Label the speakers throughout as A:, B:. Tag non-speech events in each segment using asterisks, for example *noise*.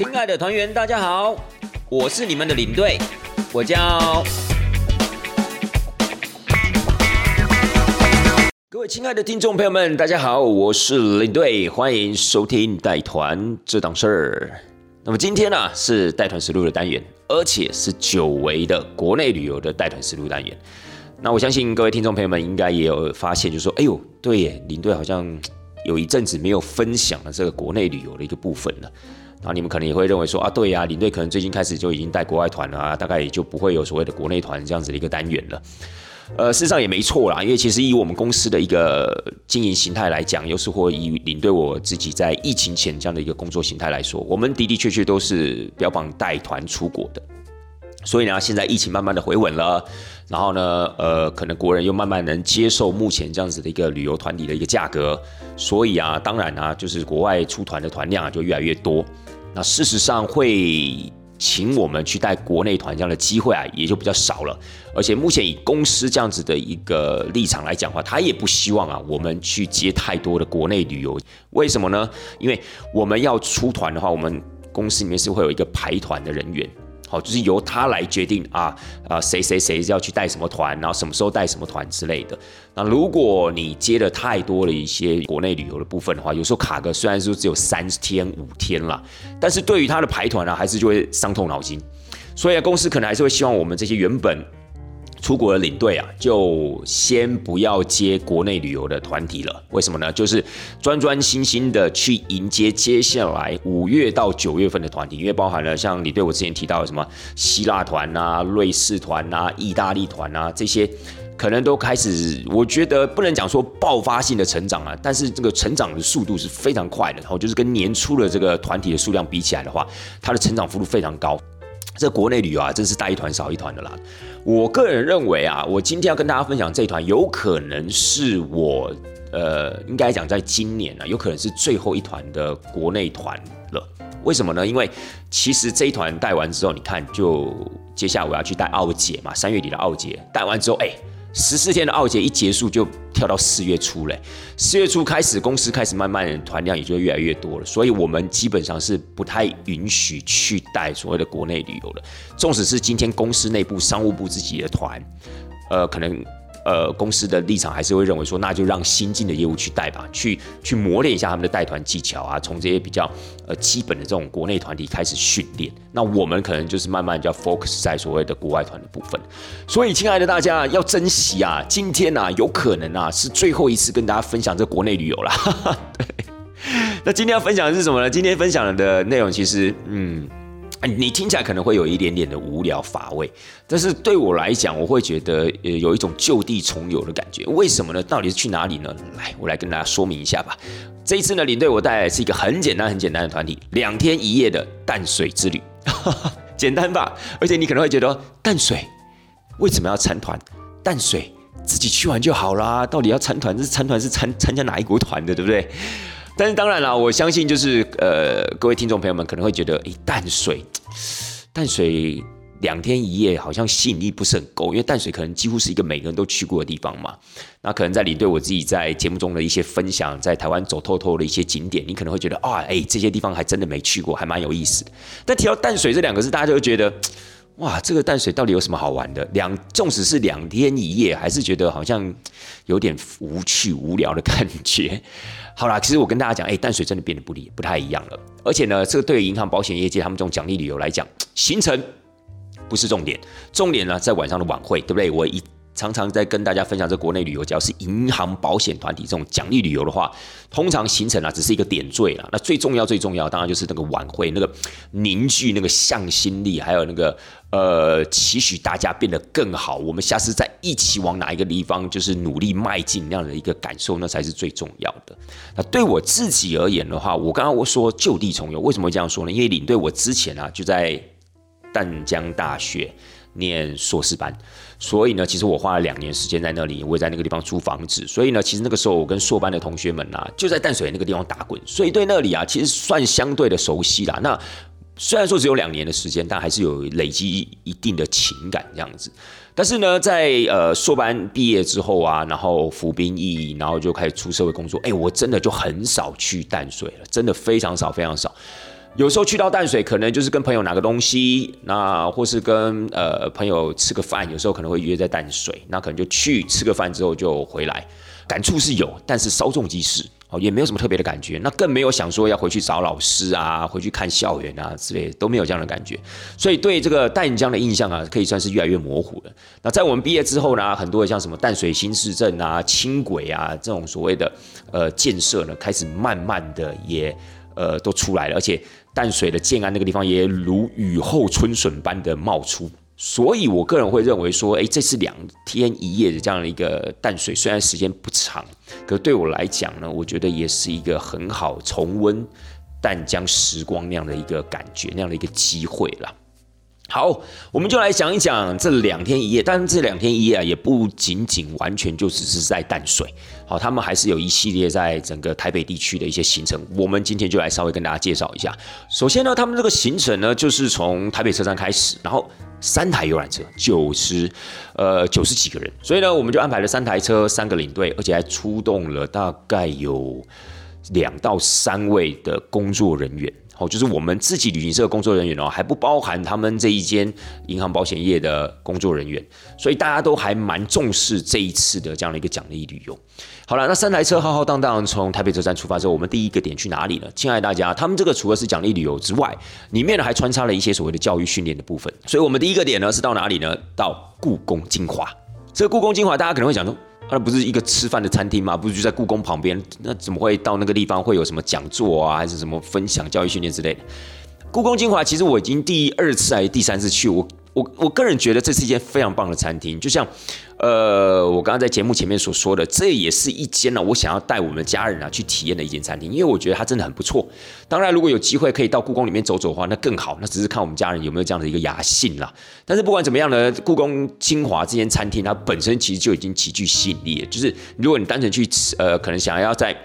A: 亲爱的团员，大家好，我是你们的领队，我叫。各位亲爱的听众朋友们，大家好，我是领队，欢迎收听带团这档事儿。那么今天呢是带团实录的单元，而且是久违的国内旅游的带团实录单元。那我相信各位听众朋友们应该也有发现，就是说，哎呦，对耶，领队好像有一阵子没有分享了这个国内旅游的一个部分了。那你们可能也会认为说，啊，对呀，领队可能最近开始就已经带国外团了啊，大概也就不会有所谓的国内团这样子的一个单元了。呃，事实上也没错啦，因为其实以我们公司的一个经营形态来讲，又是或以领队我自己在疫情前这样的一个工作形态来说，我们的的确确都是标榜带团出国的。所以呢，现在疫情慢慢的回稳了，然后呢，呃，可能国人又慢慢能接受目前这样子的一个旅游团体的一个价格，所以啊，当然啊，就是国外出团的团量啊就越来越多。那事实上会请我们去带国内团这样的机会啊，也就比较少了。而且目前以公司这样子的一个立场来讲话，他也不希望啊我们去接太多的国内旅游。为什么呢？因为我们要出团的话，我们公司里面是会有一个排团的人员。好，就是由他来决定啊啊，谁谁谁要去带什么团，然后什么时候带什么团之类的。那如果你接了太多的一些国内旅游的部分的话，有时候卡个虽然说只有三天五天啦，但是对于他的排团呢，还是就会伤透脑筋。所以公司可能还是会希望我们这些原本。出国的领队啊，就先不要接国内旅游的团体了。为什么呢？就是专专心心的去迎接接下来五月到九月份的团体，因为包含了像领队我之前提到的什么希腊团啊、瑞士团啊、意大利团啊这些，可能都开始，我觉得不能讲说爆发性的成长啊，但是这个成长的速度是非常快的。然后就是跟年初的这个团体的数量比起来的话，它的成长幅度非常高。这国内旅游啊，真是带一团少一团的啦。我个人认为啊，我今天要跟大家分享这一团，有可能是我呃，应该讲在今年呢，有可能是最后一团的国内团了。为什么呢？因为其实这一团带完之后，你看，就接下来我要去带奥姐嘛，三月底的奥姐，带完之后，哎。十四天的奥节一结束就跳到四月初嘞，四月初开始公司开始慢慢的团量也就越来越多了，所以我们基本上是不太允许去带所谓的国内旅游的，纵使是今天公司内部商务部自己的团，呃，可能。呃，公司的立场还是会认为说，那就让新进的业务去带吧，去去磨练一下他们的带团技巧啊，从这些比较呃基本的这种国内团体开始训练。那我们可能就是慢慢就要 focus 在所谓的国外团的部分。所以，亲爱的大家要珍惜啊，今天啊，有可能啊是最后一次跟大家分享这国内旅游了。*laughs* 对，那今天要分享的是什么呢？今天分享的内容其实，嗯。你听起来可能会有一点点的无聊乏味，但是对我来讲，我会觉得呃有一种就地重游的感觉。为什么呢？到底是去哪里呢？来，我来跟大家说明一下吧。这一次呢，领队我带来是一个很简单、很简单的团体，两天一夜的淡水之旅，*laughs* 简单吧？而且你可能会觉得淡水为什么要参团？淡水自己去玩就好啦，到底要参团？这参团是参参加哪一国团的，对不对？但是当然了，我相信就是呃，各位听众朋友们可能会觉得，诶，淡水，淡水两天一夜好像吸引力不是很够，因为淡水可能几乎是一个每个人都去过的地方嘛。那可能在你对我自己在节目中的一些分享，在台湾走透透的一些景点，你可能会觉得啊，哎，这些地方还真的没去过，还蛮有意思的。但提到淡水这两个字，大家就会觉得，哇，这个淡水到底有什么好玩的？两，纵使是两天一夜，还是觉得好像有点无趣、无聊的感觉。*laughs* 好啦，其实我跟大家讲，哎，淡水真的变得不离不太一样了。而且呢，这个对于银行、保险业界他们这种奖励旅游来讲，行程不是重点，重点呢在晚上的晚会，对不对？我一常常在跟大家分享，这国内旅游，只要是银行、保险团体这种奖励旅游的话，通常行程啊只是一个点缀啦。那最重要、最重要，当然就是那个晚会，那个凝聚那个向心力，还有那个。呃，期许大家变得更好，我们下次再一起往哪一个地方，就是努力迈进那样的一个感受，那才是最重要的。那对我自己而言的话，我刚刚我说就地重游，为什么会这样说呢？因为领队我之前啊就在淡江大学念硕士班，所以呢，其实我花了两年时间在那里，我也在那个地方租房子，所以呢，其实那个时候我跟硕班的同学们啊，就在淡水那个地方打滚，所以对那里啊，其实算相对的熟悉啦。那虽然说只有两年的时间，但还是有累积一定的情感这样子。但是呢，在呃硕班毕业之后啊，然后服兵役，然后就开始出社会工作。哎，我真的就很少去淡水了，真的非常少非常少。有时候去到淡水，可能就是跟朋友拿个东西，那或是跟呃朋友吃个饭，有时候可能会约在淡水，那可能就去吃个饭之后就回来，感触是有，但是稍纵即逝。哦，也没有什么特别的感觉，那更没有想说要回去找老师啊，回去看校园啊之类的，都没有这样的感觉。所以对这个淡江的印象啊，可以算是越来越模糊了。那在我们毕业之后呢，很多的像什么淡水新市镇啊、轻轨啊这种所谓的呃建设呢，开始慢慢的也呃都出来了，而且淡水的建安那个地方也如雨后春笋般的冒出。所以，我个人会认为说，哎，这是两天一夜的这样的一个淡水，虽然时间不长，可对我来讲呢，我觉得也是一个很好重温淡江时光那样的一个感觉，那样的一个机会了。好，我们就来讲一讲这两天一夜。但是这两天一夜啊，也不仅仅完全就只是在淡水。好，他们还是有一系列在整个台北地区的一些行程。我们今天就来稍微跟大家介绍一下。首先呢，他们这个行程呢，就是从台北车站开始，然后三台游览车，九十呃九十几个人，所以呢，我们就安排了三台车，三个领队，而且还出动了大概有两到三位的工作人员。哦，就是我们自己旅行社工作人员哦，还不包含他们这一间银行保险业的工作人员，所以大家都还蛮重视这一次的这样的一个奖励旅游。好了，那三台车浩浩荡荡从台北车站出发之后，我们第一个点去哪里呢？亲爱大家，他们这个除了是奖励旅游之外，里面呢还穿插了一些所谓的教育训练的部分。所以，我们第一个点呢是到哪里呢？到故宫精华。这个故宫精华，大家可能会讲说。那不是一个吃饭的餐厅吗？不是就在故宫旁边？那怎么会到那个地方会有什么讲座啊，还是什么分享、教育训练之类的？故宫精华其实我已经第二次还是第三次去，我。我我个人觉得这是一间非常棒的餐厅，就像，呃，我刚刚在节目前面所说的，这也是一间呢，我想要带我们的家人啊去体验的一间餐厅，因为我觉得它真的很不错。当然，如果有机会可以到故宫里面走走的话，那更好。那只是看我们家人有没有这样的一个雅兴啦。但是不管怎么样呢，故宫清华这间餐厅它本身其实就已经极具吸引力了。就是如果你单纯去吃，呃，可能想要在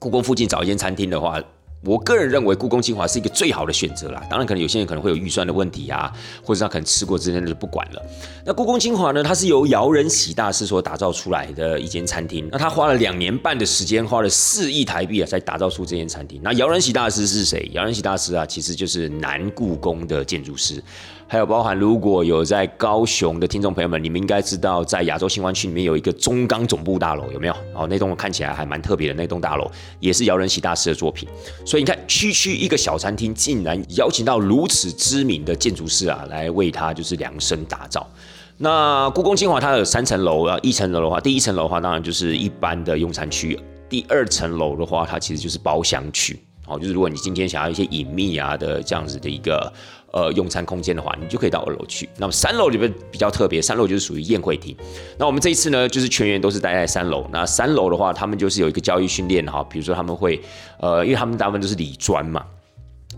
A: 故宫附近找一间餐厅的话。我个人认为故宫精华是一个最好的选择啦。当然，可能有些人可能会有预算的问题啊，或者他可能吃过之前就不管了。那故宫精华呢，它是由姚仁喜大师所打造出来的一间餐厅。那他花了两年半的时间，花了四亿台币啊，才打造出这间餐厅。那姚仁喜大师是谁？姚仁喜大师啊，其实就是南故宫的建筑师。还有包含，如果有在高雄的听众朋友们，你们应该知道，在亚洲新湾区里面有一个中钢总部大楼，有没有？哦，那栋看起来还蛮特别的，那栋大楼也是姚仁喜大师的作品。所以你看，区区一个小餐厅，竟然邀请到如此知名的建筑师啊，来为他就是量身打造。那故宫精华它有三层楼啊，一层楼的话，第一层楼的话，当然就是一般的用餐区；第二层楼的话，它其实就是包厢区。哦，就是如果你今天想要一些隐秘啊的这样子的一个。呃，用餐空间的话，你就可以到二楼去。那么三楼里面比较特别，三楼就是属于宴会厅。那我们这一次呢，就是全员都是待在三楼。那三楼的话，他们就是有一个教育训练哈，比如说他们会，呃，因为他们大部分都是理专嘛，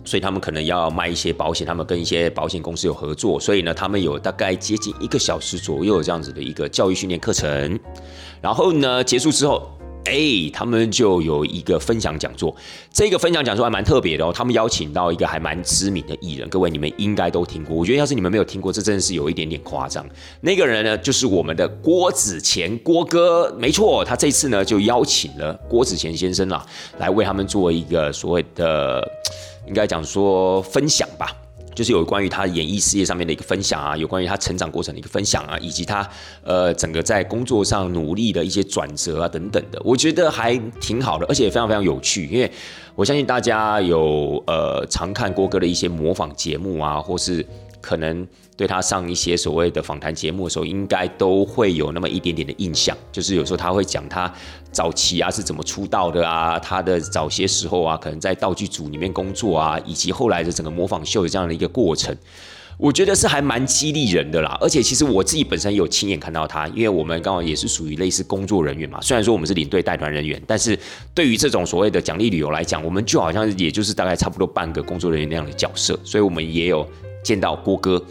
A: 所以他们可能要卖一些保险，他们跟一些保险公司有合作，所以呢，他们有大概接近一个小时左右这样子的一个教育训练课程。然后呢，结束之后。哎，他们就有一个分享讲座，这个分享讲座还蛮特别的哦。他们邀请到一个还蛮知名的艺人，各位你们应该都听过。我觉得要是你们没有听过，这真的是有一点点夸张。那个人呢，就是我们的郭子乾郭哥，没错，他这次呢就邀请了郭子乾先生啦，来为他们做一个所谓的，应该讲说分享吧。就是有关于他演艺事业上面的一个分享啊，有关于他成长过程的一个分享啊，以及他呃整个在工作上努力的一些转折啊等等的，我觉得还挺好的，而且也非常非常有趣，因为我相信大家有呃常看郭哥的一些模仿节目啊，或是。可能对他上一些所谓的访谈节目的时候，应该都会有那么一点点的印象。就是有时候他会讲他早期啊是怎么出道的啊，他的早些时候啊，可能在道具组里面工作啊，以及后来的整个模仿秀的这样的一个过程，我觉得是还蛮激励人的啦。而且其实我自己本身有亲眼看到他，因为我们刚好也是属于类似工作人员嘛。虽然说我们是领队带团人员，但是对于这种所谓的奖励旅游来讲，我们就好像也就是大概差不多半个工作人员那样的角色，所以我们也有。见到郭哥，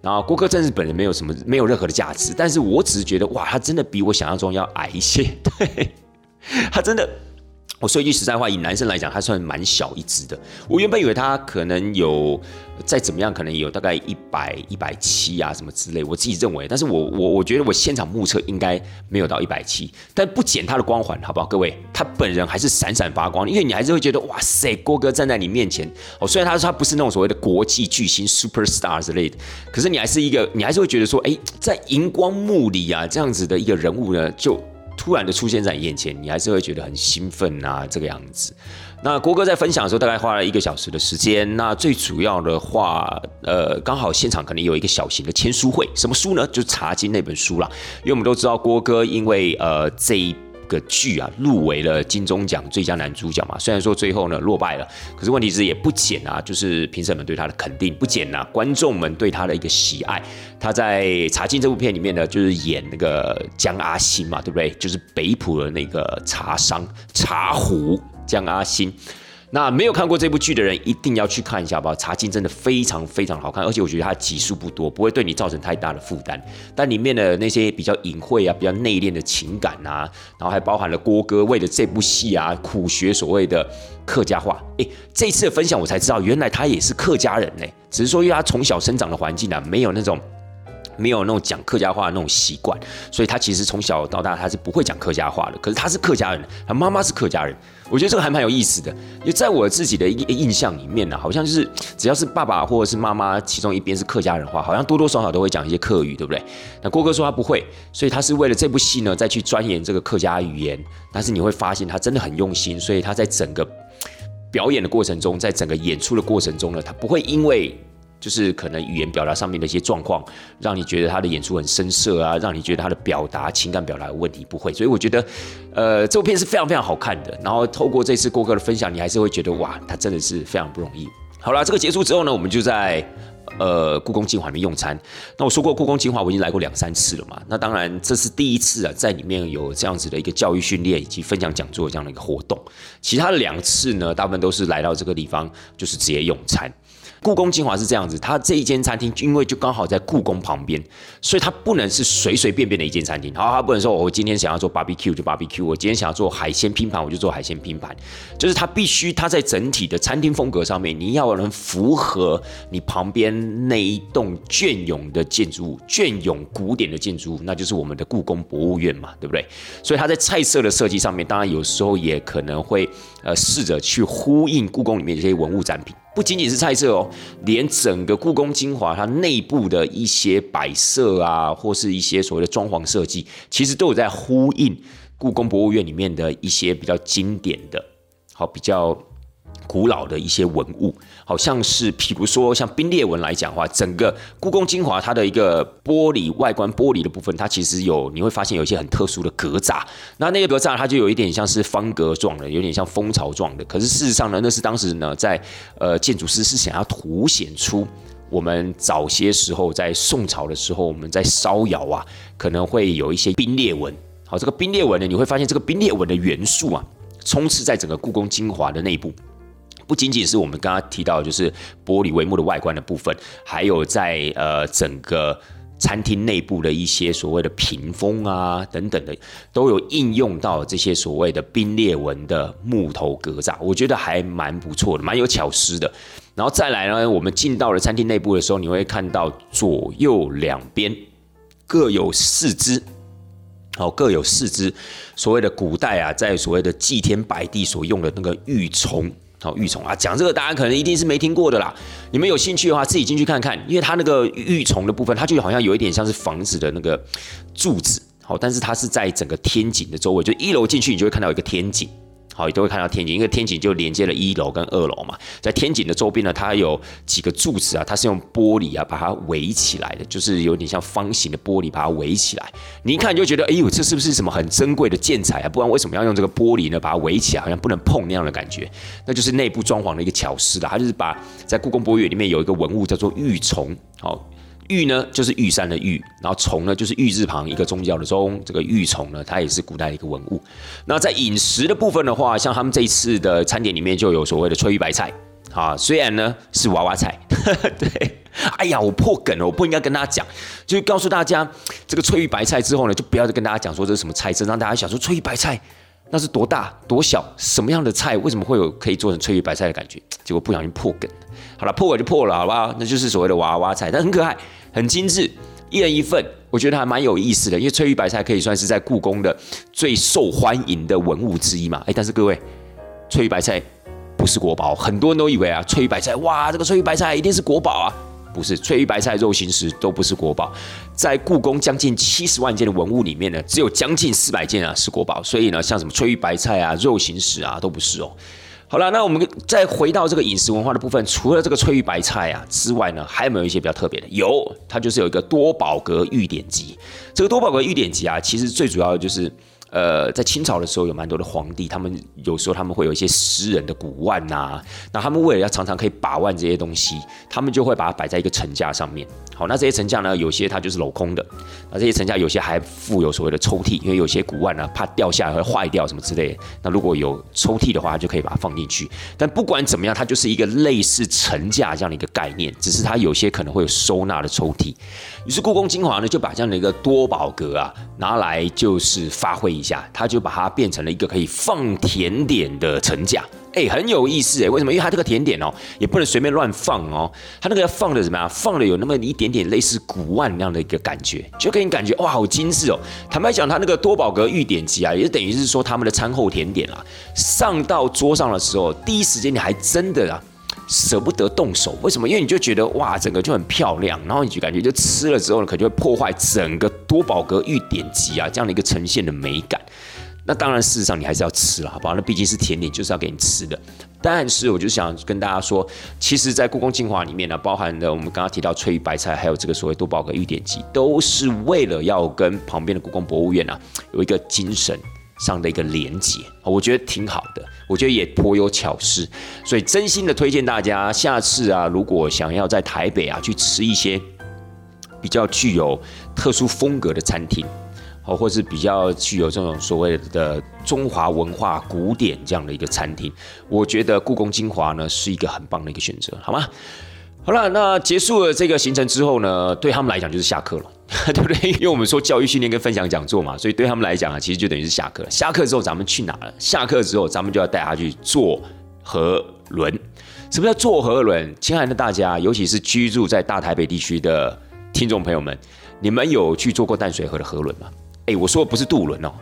A: 然后郭哥真是本人没有什么没有任何的价值，但是我只是觉得哇，他真的比我想象中要矮一些，*laughs* 对他真的，我说一句实在话，以男生来讲，他算蛮小一只的。我原本以为他可能有再怎么样，可能有大概一百一百七啊什么之类。我自己认为，但是我我我觉得我现场目测应该没有到一百七，但不减他的光环，好不好？各位，他本人还是闪闪发光，因为你还是会觉得哇塞，郭哥站在你面前哦。虽然他说他不是那种所谓的国际巨星 super star 之类的，可是你还是一个，你还是会觉得说，哎，在荧光幕里啊这样子的一个人物呢，就。突然的出现在你眼前，你还是会觉得很兴奋啊，这个样子。那郭哥在分享的时候，大概花了一个小时的时间。那最主要的话，呃，刚好现场可能有一个小型的签书会，什么书呢？就是《茶经》那本书啦。因为我们都知道郭哥，因为呃这一。个剧啊，入围了金钟奖最佳男主角嘛。虽然说最后呢落败了，可是问题是也不减啊，就是评审们对他的肯定不减啊，观众们对他的一个喜爱。他在《茶经》这部片里面呢，就是演那个江阿星嘛，对不对？就是北浦的那个茶商茶壶江阿星。那没有看过这部剧的人，一定要去看一下，好不好？茶经真的非常非常好看，而且我觉得它集数不多，不会对你造成太大的负担。但里面的那些比较隐晦啊、比较内敛的情感啊，然后还包含了郭哥为了这部戏啊苦学所谓的客家话。诶，这次的分享我才知道，原来他也是客家人呢。只是说因为他从小生长的环境啊，没有那种。没有那种讲客家话的那种习惯，所以他其实从小到大他是不会讲客家话的。可是他是客家人，他妈妈是客家人，我觉得这个还蛮有意思的。因为在我自己的一印象里面呢，好像就是只要是爸爸或者是妈妈其中一边是客家人的话，好像多多少少都会讲一些客语，对不对？那郭哥说他不会，所以他是为了这部戏呢再去钻研这个客家语言。但是你会发现他真的很用心，所以他在整个表演的过程中，在整个演出的过程中呢，他不会因为。就是可能语言表达上面的一些状况，让你觉得他的演出很生涩啊，让你觉得他的表达情感表达有问题，不会。所以我觉得，呃，这部片是非常非常好看的。然后透过这次郭哥的分享，你还是会觉得哇，他真的是非常不容易。好了，这个结束之后呢，我们就在呃故宫精华里面用餐。那我说过，故宫精华我已经来过两三次了嘛。那当然这是第一次啊，在里面有这样子的一个教育训练以及分享讲座这样的一个活动。其他的两次呢，大部分都是来到这个地方，就是直接用餐。故宫精华是这样子，它这一间餐厅因为就刚好在故宫旁边，所以它不能是随随便便的一间餐厅。好，它不能说我今天想要做 barbecue 就 barbecue，我今天想要做海鲜拼盘我就做海鲜拼盘，就是它必须它在整体的餐厅风格上面，你要能符合你旁边那一栋隽永的建筑物，隽永古典的建筑物，那就是我们的故宫博物院嘛，对不对？所以它在菜色的设计上面，当然有时候也可能会呃试着去呼应故宫里面这些文物展品。不仅仅是菜色哦，连整个故宫精华它内部的一些摆设啊，或是一些所谓的装潢设计，其实都有在呼应故宫博物院里面的一些比较经典的，好比较。古老的一些文物，好像是，譬如说像冰裂纹来讲的话，整个故宫精华它的一个玻璃外观玻璃的部分，它其实有你会发现有一些很特殊的格栅，那那个格栅它就有一点像是方格状的，有点像蜂巢状的。可是事实上呢，那是当时呢在呃建筑师是想要凸显出我们早些时候在宋朝的时候，我们在烧窑啊，可能会有一些冰裂纹。好，这个冰裂纹呢，你会发现这个冰裂纹的元素啊，充斥在整个故宫精华的内部。不仅仅是我们刚刚提到，就是玻璃帷幕的外观的部分，还有在呃整个餐厅内部的一些所谓的屏风啊等等的，都有应用到这些所谓的冰裂纹的木头格栅，我觉得还蛮不错的，蛮有巧思的。然后再来呢，我们进到了餐厅内部的时候，你会看到左右两边各有四只，好，各有四只所谓的古代啊，在所谓的祭天摆地所用的那个玉琮。好，玉虫啊，讲这个大家可能一定是没听过的啦。你们有兴趣的话，自己进去看看，因为它那个玉虫的部分，它就好像有一点像是房子的那个柱子。好，但是它是在整个天井的周围，就一楼进去，你就会看到一个天井。好，你都会看到天井，因为天井就连接了一楼跟二楼嘛。在天井的周边呢，它有几个柱子啊，它是用玻璃啊把它围起来的，就是有点像方形的玻璃把它围起来。你一看就觉得，哎呦，这是不是什么很珍贵的建材啊？不然为什么要用这个玻璃呢？把它围起来，好像不能碰那样的感觉。那就是内部装潢的一个巧思啦。它就是把在故宫博物院里面有一个文物叫做玉琮，好。玉呢，就是玉山的玉，然后虫呢，就是玉字旁一个宗教的宗。这个玉虫呢，它也是古代的一个文物。那在饮食的部分的话，像他们这一次的餐点里面就有所谓的翠玉白菜啊，虽然呢是娃娃菜，对，*laughs* 哎呀，我破梗了，我不应该跟大家讲，就告诉大家这个翠玉白菜之后呢，就不要再跟大家讲说这是什么菜色，让大家想说翠玉白菜那是多大多小，什么样的菜，为什么会有可以做成翠玉白菜的感觉？结果不小心破梗，好了，破梗就破了，好不好？那就是所谓的娃娃菜，但很可爱，很精致，一人一份，我觉得还蛮有意思的。因为翠玉白菜可以算是在故宫的最受欢迎的文物之一嘛。哎，但是各位，翠玉白菜不是国宝，很多人都以为啊，翠玉白菜，哇，这个翠玉白菜一定是国宝啊。不是翠玉白菜、肉形石都不是国宝，在故宫将近七十万件的文物里面呢，只有将近四百件啊是国宝，所以呢，像什么翠玉白菜啊、肉形石啊都不是哦。好了，那我们再回到这个饮食文化的部分，除了这个翠玉白菜啊之外呢，还有没有一些比较特别的？有，它就是有一个多宝格御典籍。这个多宝格御典籍啊，其实最主要的就是。呃，在清朝的时候，有蛮多的皇帝，他们有时候他们会有一些私人的古玩呐，那他们为了要常常可以把玩这些东西，他们就会把它摆在一个层架上面。好，那这些层架呢，有些它就是镂空的，那这些层架有些还附有所谓的抽屉，因为有些古玩呢怕掉下来会坏掉什么之类，那如果有抽屉的话，就可以把它放进去。但不管怎么样，它就是一个类似层架这样的一个概念，只是它有些可能会有收纳的抽屉。于是故宫精华呢，就把这样的一个多宝格啊拿来就是发挥。一下，他就把它变成了一个可以放甜点的层架，哎，很有意思哎。为什么？因为它这个甜点哦，也不能随便乱放哦。它那个要放的怎么样？放的有那么一点点类似古玩那样的一个感觉，就给你感觉哇，好精致哦。坦白讲，它那个多宝格御点机啊，也等于是说他们的餐后甜点啊，上到桌上的时候，第一时间你还真的啊。舍不得动手，为什么？因为你就觉得哇，整个就很漂亮，然后你就感觉就吃了之后呢，可能就会破坏整个多宝格玉典籍啊这样的一个呈现的美感。那当然，事实上你还是要吃了，好不好？那毕竟是甜点，就是要给你吃的。但是，我就想跟大家说，其实，在故宫精华里面呢，包含的我们刚刚提到翠玉白菜，还有这个所谓多宝格玉典籍，都是为了要跟旁边的故宫博物院啊有一个精神。上的一个连接，我觉得挺好的，我觉得也颇有巧思，所以真心的推荐大家，下次啊，如果想要在台北啊去吃一些比较具有特殊风格的餐厅，哦，或是比较具有这种所谓的中华文化古典这样的一个餐厅，我觉得故宫精华呢是一个很棒的一个选择，好吗？好了，那结束了这个行程之后呢，对他们来讲就是下课了，*laughs* 对不对？因为我们说教育训练跟分享讲座嘛，所以对他们来讲啊，其实就等于是下课。下课之后咱们去哪了？下课之后咱们就要带他去坐河轮。什么叫坐河轮？亲爱的大家，尤其是居住在大台北地区的听众朋友们，你们有去坐过淡水河的河轮吗？哎，我说的不是渡轮哦。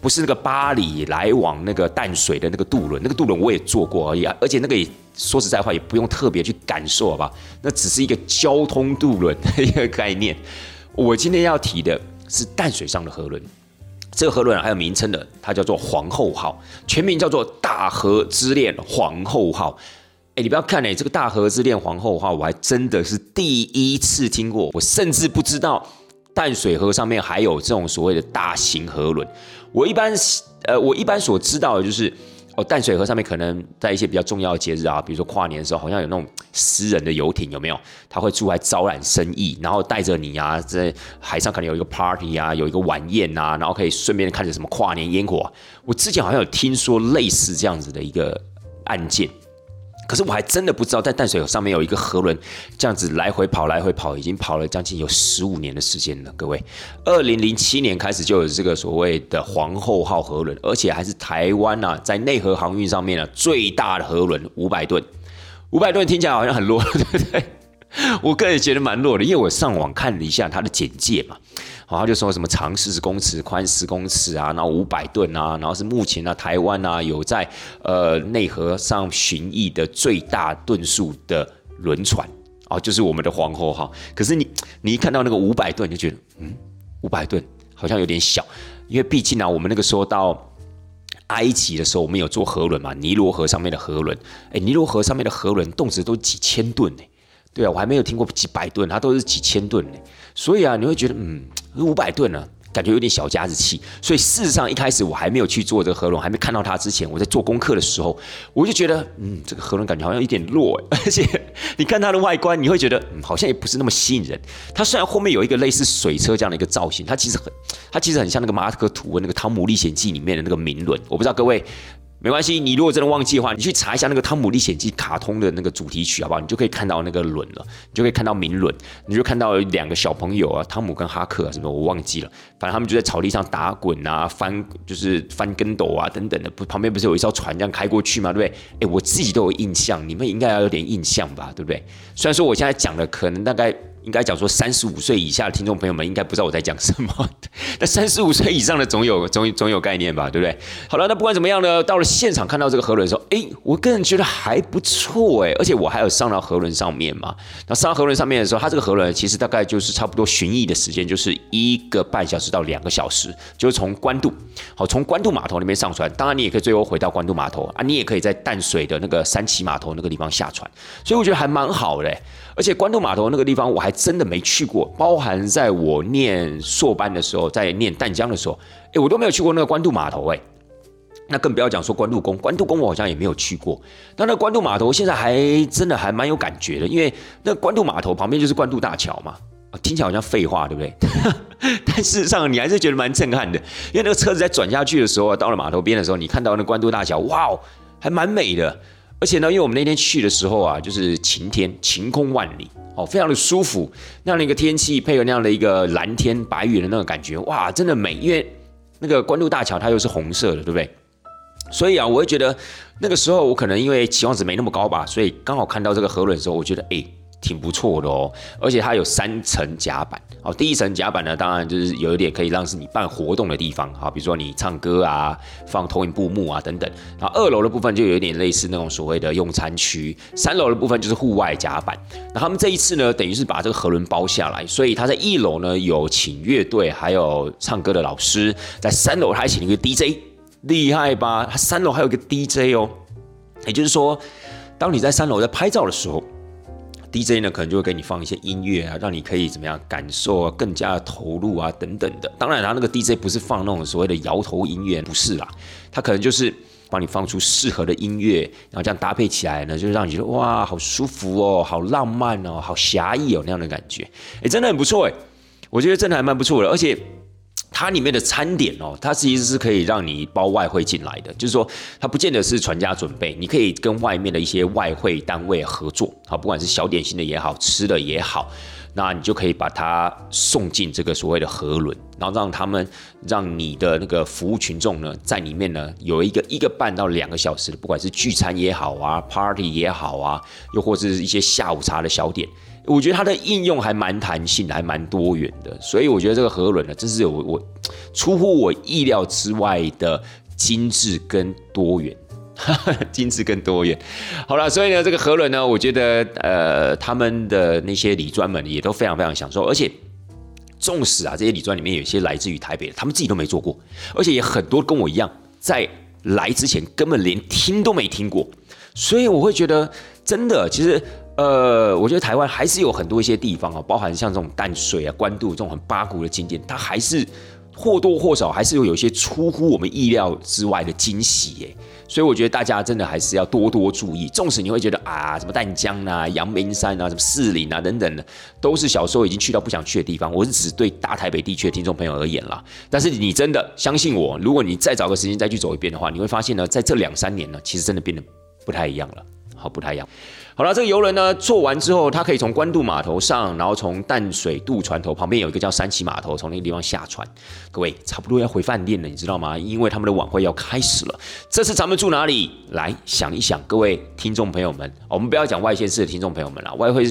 A: 不是那个巴黎来往那个淡水的那个渡轮，那个渡轮我也坐过而已啊，而且那个也说实在话也不用特别去感受，好吧？那只是一个交通渡轮的一个概念。我今天要提的是淡水上的河轮，这个河轮还有名称的，它叫做皇后号，全名叫做大河之恋皇后号。哎，你不要看哎，这个大河之恋皇后号，我还真的是第一次听过，我甚至不知道淡水河上面还有这种所谓的大型河轮。我一般，呃，我一般所知道的就是，淡水河上面可能在一些比较重要的节日啊，比如说跨年的时候，好像有那种私人的游艇，有没有？他会出来招揽生意，然后带着你啊，在海上可能有一个 party 啊，有一个晚宴啊，然后可以顺便看着什么跨年烟火。我之前好像有听说类似这样子的一个案件。可是我还真的不知道，在淡水上面有一个河轮，这样子来回跑，来回跑，已经跑了将近有十五年的时间了。各位，二零零七年开始就有这个所谓的皇后号河轮，而且还是台湾呐，在内河航运上面呢最大的河轮，五百吨，五百吨听起来好像很弱，对不对？我个人觉得蛮弱的，因为我上网看了一下它的简介嘛。然后就说什么长四十公尺，宽十公尺啊，然后五百吨啊，然后是目前呢台湾啊有在呃内河上巡弋的最大吨数的轮船哦，就是我们的皇后号。可是你你一看到那个五百吨，就觉得嗯，五百吨好像有点小，因为毕竟呢，我们那个时候到埃及的时候，我们有坐河轮嘛，尼罗河上面的河轮，哎，尼罗河上面的河轮动辄都几千吨呢。对啊，我还没有听过几百吨，它都是几千吨呢。所以啊，你会觉得嗯。五百吨呢，感觉有点小家子气，所以事实上一开始我还没有去做这个河轮，还没看到它之前，我在做功课的时候，我就觉得，嗯，这个河轮感觉好像有点弱，*laughs* 而且你看它的外观，你会觉得，嗯，好像也不是那么吸引人。它虽然后面有一个类似水车这样的一个造型，它其实很，它其实很像那个马可吐温那个《汤姆历险记》里面的那个明轮。我不知道各位没关系，你如果真的忘记的话，你去查一下那个《汤姆历险记》卡通的那个主题曲，好不好？你就可以看到那个轮了，你就可以看到明轮，你就看到两个小朋友啊，汤姆跟哈克啊，什么我忘记了，反正他们就在草地上打滚啊，翻就是翻跟斗啊等等的，不旁边不是有一艘船这样开过去吗？对不对？哎，我自己都有印象，你们应该要有点印象吧？对不对？虽然说我现在讲的可能大概。应该讲说，三十五岁以下的听众朋友们应该不知道我在讲什么，*laughs* 那三十五岁以上的总有总总有概念吧，对不对？好了，那不管怎么样呢，到了现场看到这个河轮的时候，哎，我个人觉得还不错哎，而且我还有上到河轮上面嘛。那上到河轮上面的时候，它这个河轮其实大概就是差不多巡弋的时间，就是一个半小时到两个小时，就是从关渡，好，从关渡码头那边上船，当然你也可以最后回到关渡码头啊，你也可以在淡水的那个三旗码头那个地方下船，所以我觉得还蛮好的。而且关渡码头那个地方我还真的没去过，包含在我念硕班的时候，在念淡江的时候，哎，我都没有去过那个关渡码头，哎，那更不要讲说关渡宫，关渡宫我好像也没有去过。那那关渡码头现在还真的还蛮有感觉的，因为那关渡码头旁边就是关渡大桥嘛，听起来好像废话，对不对？*laughs* 但事实上你还是觉得蛮震撼的，因为那个车子在转下去的时候，到了码头边的时候，你看到那关渡大桥，哇哦，还蛮美的。而且呢，因为我们那天去的时候啊，就是晴天，晴空万里，哦，非常的舒服，那样的一个天气，配合那样的一个蓝天白云的那个感觉，哇，真的美。因为那个关渡大桥它又是红色的，对不对？所以啊，我会觉得那个时候我可能因为期望值没那么高吧，所以刚好看到这个河轮的时候，我觉得哎。挺不错的哦，而且它有三层甲板哦。第一层甲板呢，当然就是有一点可以让是你办活动的地方啊，比如说你唱歌啊、放投影布幕啊等等。然后二楼的部分就有一点类似那种所谓的用餐区，三楼的部分就是户外甲板。那他们这一次呢，等于是把这个河轮包下来，所以他在一楼呢有请乐队，还有唱歌的老师，在三楼还请了一个 DJ，厉害吧？他三楼还有个 DJ 哦，也就是说，当你在三楼在拍照的时候。DJ 呢，可能就会给你放一些音乐啊，让你可以怎么样感受啊，更加的投入啊，等等的。当然，他那个 DJ 不是放那种所谓的摇头音乐，不是啦，他可能就是帮你放出适合的音乐，然后这样搭配起来呢，就让你觉得哇，好舒服哦，好浪漫哦，好侠义哦那样的感觉。哎，真的很不错哎，我觉得真的还蛮不错的，而且。它里面的餐点哦，它其实是可以让你包外汇进来的，就是说它不见得是全家准备，你可以跟外面的一些外汇单位合作，好，不管是小点心的也好，吃的也好，那你就可以把它送进这个所谓的河轮，然后让他们让你的那个服务群众呢，在里面呢有一个一个半到两个小时的，不管是聚餐也好啊，party 也好啊，又或是一些下午茶的小点。我觉得它的应用还蛮弹性的，还蛮多元的，所以我觉得这个河轮呢，真是有我出乎我意料之外的精致跟多元，*laughs* 精致跟多元。好了，所以呢，这个河轮呢，我觉得呃，他们的那些礼专们也都非常非常享受，而且纵使啊，这些礼专里面有些来自于台北的，他们自己都没做过，而且也很多跟我一样，在来之前根本连听都没听过，所以我会觉得真的，其实。呃，我觉得台湾还是有很多一些地方啊，包含像这种淡水啊、关渡这种很八股的景点，它还是或多或少还是有有一些出乎我们意料之外的惊喜耶。所以我觉得大家真的还是要多多注意。纵使你会觉得啊，什么淡江啊、阳明山啊、什么四岭啊等等的，都是小时候已经去到不想去的地方。我是指对大台北地区的听众朋友而言啦。但是你真的相信我，如果你再找个时间再去走一遍的话，你会发现呢，在这两三年呢，其实真的变得不太一样了。好，不太一样。好了，这个游轮呢，做完之后，它可以从关渡码头上，然后从淡水渡船头旁边有一个叫三旗码头，从那个地方下船。各位差不多要回饭店了，你知道吗？因为他们的晚会要开始了。这次咱们住哪里？来想一想，各位听众朋友们，我们不要讲外县市的听众朋友们了，外会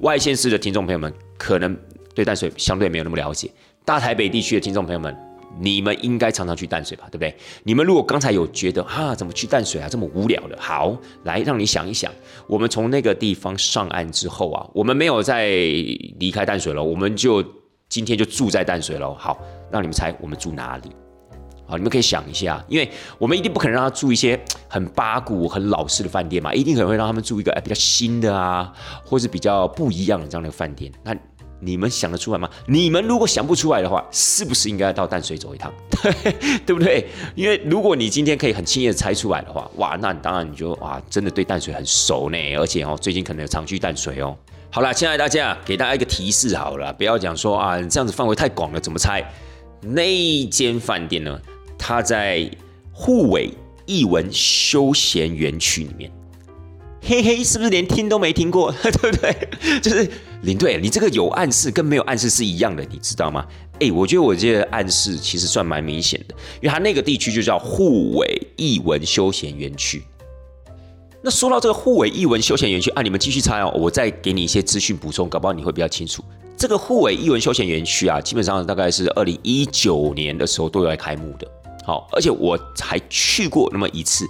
A: 外县市的听众朋友们可能对淡水相对没有那么了解，大台北地区的听众朋友们。你们应该常常去淡水吧，对不对？你们如果刚才有觉得啊，怎么去淡水啊这么无聊的？好，来让你想一想，我们从那个地方上岸之后啊，我们没有再离开淡水了，我们就今天就住在淡水了。好，让你们猜我们住哪里？好，你们可以想一下，因为我们一定不可能让他住一些很八股、很老式的饭店嘛，一定可能会让他们住一个比较新的啊，或是比较不一样的这样的饭店。那你们想得出来吗？你们如果想不出来的话，是不是应该到淡水走一趟？*laughs* 对不对？因为如果你今天可以很轻易的猜出来的话，哇，那你当然你就哇，真的对淡水很熟呢。而且哦，最近可能有常去淡水哦。好了，亲爱的大家，给大家一个提示好了，不要讲说啊，这样子范围太广了，怎么猜？那间饭店呢？它在护尾艺文休闲园区里面。嘿嘿，是不是连听都没听过？*laughs* 对不对？就是林队，你这个有暗示跟没有暗示是一样的，你知道吗？哎，我觉得我这个暗示其实算蛮明显的，因为它那个地区就叫护尾艺文休闲园区。那说到这个护尾艺文休闲园区啊，你们继续猜哦，我再给你一些资讯补充，搞不好你会比较清楚。这个护尾艺文休闲园区啊，基本上大概是二零一九年的时候都要开幕的。好，而且我还去过那么一次。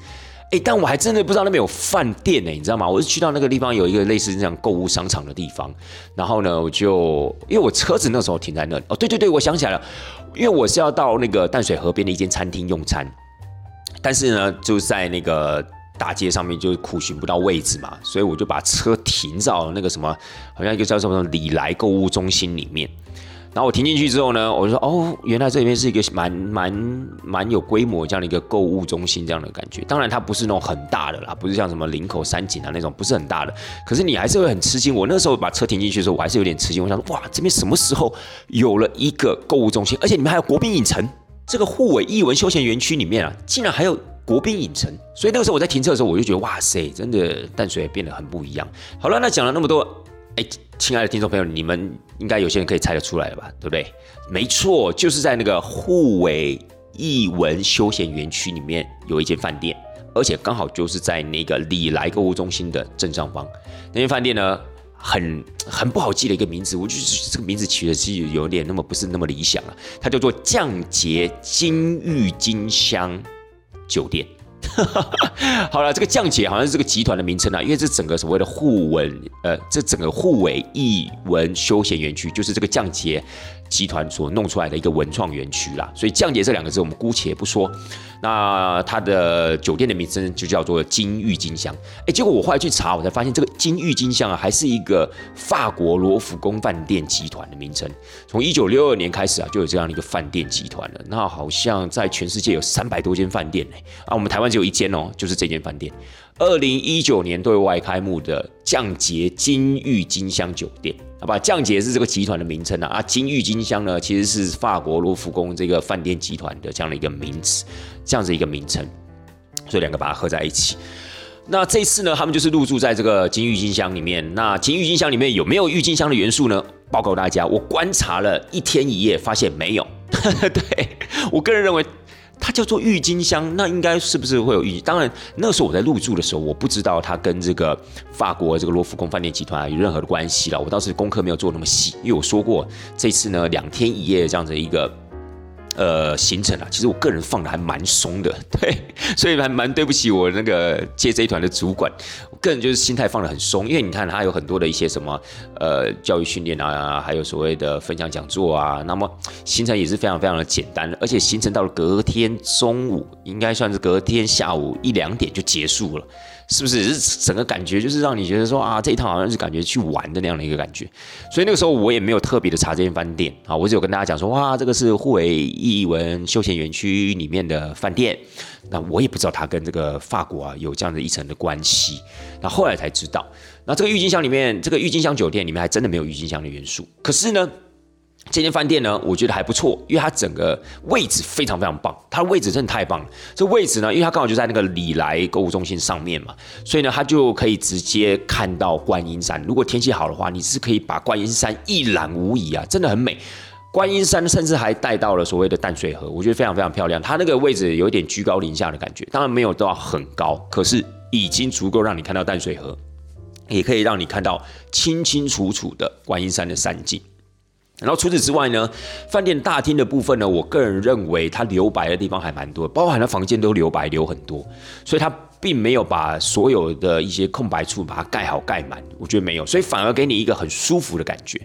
A: 哎，但我还真的不知道那边有饭店呢，你知道吗？我是去到那个地方有一个类似这样购物商场的地方，然后呢，我就因为我车子那时候停在那里。哦，对对对，我想起来了，因为我是要到那个淡水河边的一间餐厅用餐，但是呢，就在那个大街上面就苦寻不到位置嘛，所以我就把车停到那个什么，好像一个叫什么里来购物中心里面。然后我停进去之后呢，我就说哦，原来这边是一个蛮蛮蛮有规模这样的一个购物中心这样的感觉。当然它不是那种很大的啦，不是像什么林口三井啊那种，不是很大的。可是你还是会很吃惊。我那时候把车停进去的时候，我还是有点吃惊。我想说，哇，这边什么时候有了一个购物中心？而且你们还有国宾影城，这个护尾艺文休闲园区里面啊，竟然还有国宾影城。所以那个时候我在停车的时候，我就觉得哇塞，真的淡水也变得很不一样。好了，那讲了那么多。哎，亲爱的听众朋友，你们应该有些人可以猜得出来了吧？对不对？没错，就是在那个护尾艺文休闲园区里面有一间饭店，而且刚好就是在那个里来购物中心的正上方。那间饭店呢，很很不好记的一个名字，我就是这个名字起的是有点那么不是那么理想啊。它叫做降节金玉金香酒店。*laughs* 好了，这个降解好像是这个集团的名称啊，因为这整个所谓的互文，呃，这整个互为艺文休闲园区，就是这个降解集团所弄出来的一个文创园区啦。所以降解这两个字我们姑且不说。那它的酒店的名称就叫做金玉金香，哎，结果我后来去查，我才发现这个金玉金香啊，还是一个法国罗浮宫饭店集团的名称。从一九六二年开始啊，就有这样的一个饭店集团了。那好像在全世界有三百多间饭店呢，啊，我们台湾只有一间哦，就是这间饭店。二零一九年对外开幕的降节金玉金香酒店，好吧，降解是这个集团的名称啊，啊，金郁金香呢，其实是法国罗浮宫这个饭店集团的这样的一个名词，这样子一个名称，所以两个把它合在一起。那这次呢，他们就是入住在这个金郁金香里面。那金郁金香里面有没有郁金香的元素呢？报告大家，我观察了一天一夜，发现没有。*laughs* 对我个人认为。它叫做郁金香，那应该是不是会有郁？当然，那时候我在入住的时候，我不知道它跟这个法国这个罗浮宫饭店集团有任何的关系了。我倒是功课没有做那么细，因为我说过这次呢两天一夜这样子一个。呃，行程啊，其实我个人放的还蛮松的，*laughs* 对，所以还蛮对不起我那个接这一团的主管，我个人就是心态放的很松，因为你看他有很多的一些什么呃教育训练啊，还有所谓的分享讲座啊，那么行程也是非常非常的简单，而且行程到了隔天中午，应该算是隔天下午一两点就结束了。是不是？是整个感觉就是让你觉得说啊这一趟好像是感觉去玩的那样的一个感觉，所以那个时候我也没有特别的查这间饭店啊，我只有跟大家讲说哇这个是护卫艺文休闲园区里面的饭店，那我也不知道它跟这个法国啊有这样的一层的关系，那后来才知道，那这个郁金香里面这个郁金香酒店里面还真的没有郁金香的元素，可是呢。这间饭店呢，我觉得还不错，因为它整个位置非常非常棒，它的位置真的太棒了。这位置呢，因为它刚好就在那个里来购物中心上面嘛，所以呢，它就可以直接看到观音山。如果天气好的话，你是可以把观音山一览无遗啊，真的很美。观音山甚至还带到了所谓的淡水河，我觉得非常非常漂亮。它那个位置有一点居高临下的感觉，当然没有到很高，可是已经足够让你看到淡水河，也可以让你看到清清楚楚的观音山的山景。然后除此之外呢，饭店大厅的部分呢，我个人认为它留白的地方还蛮多，包含了房间都留白留很多，所以它并没有把所有的一些空白处把它盖好盖满，我觉得没有，所以反而给你一个很舒服的感觉，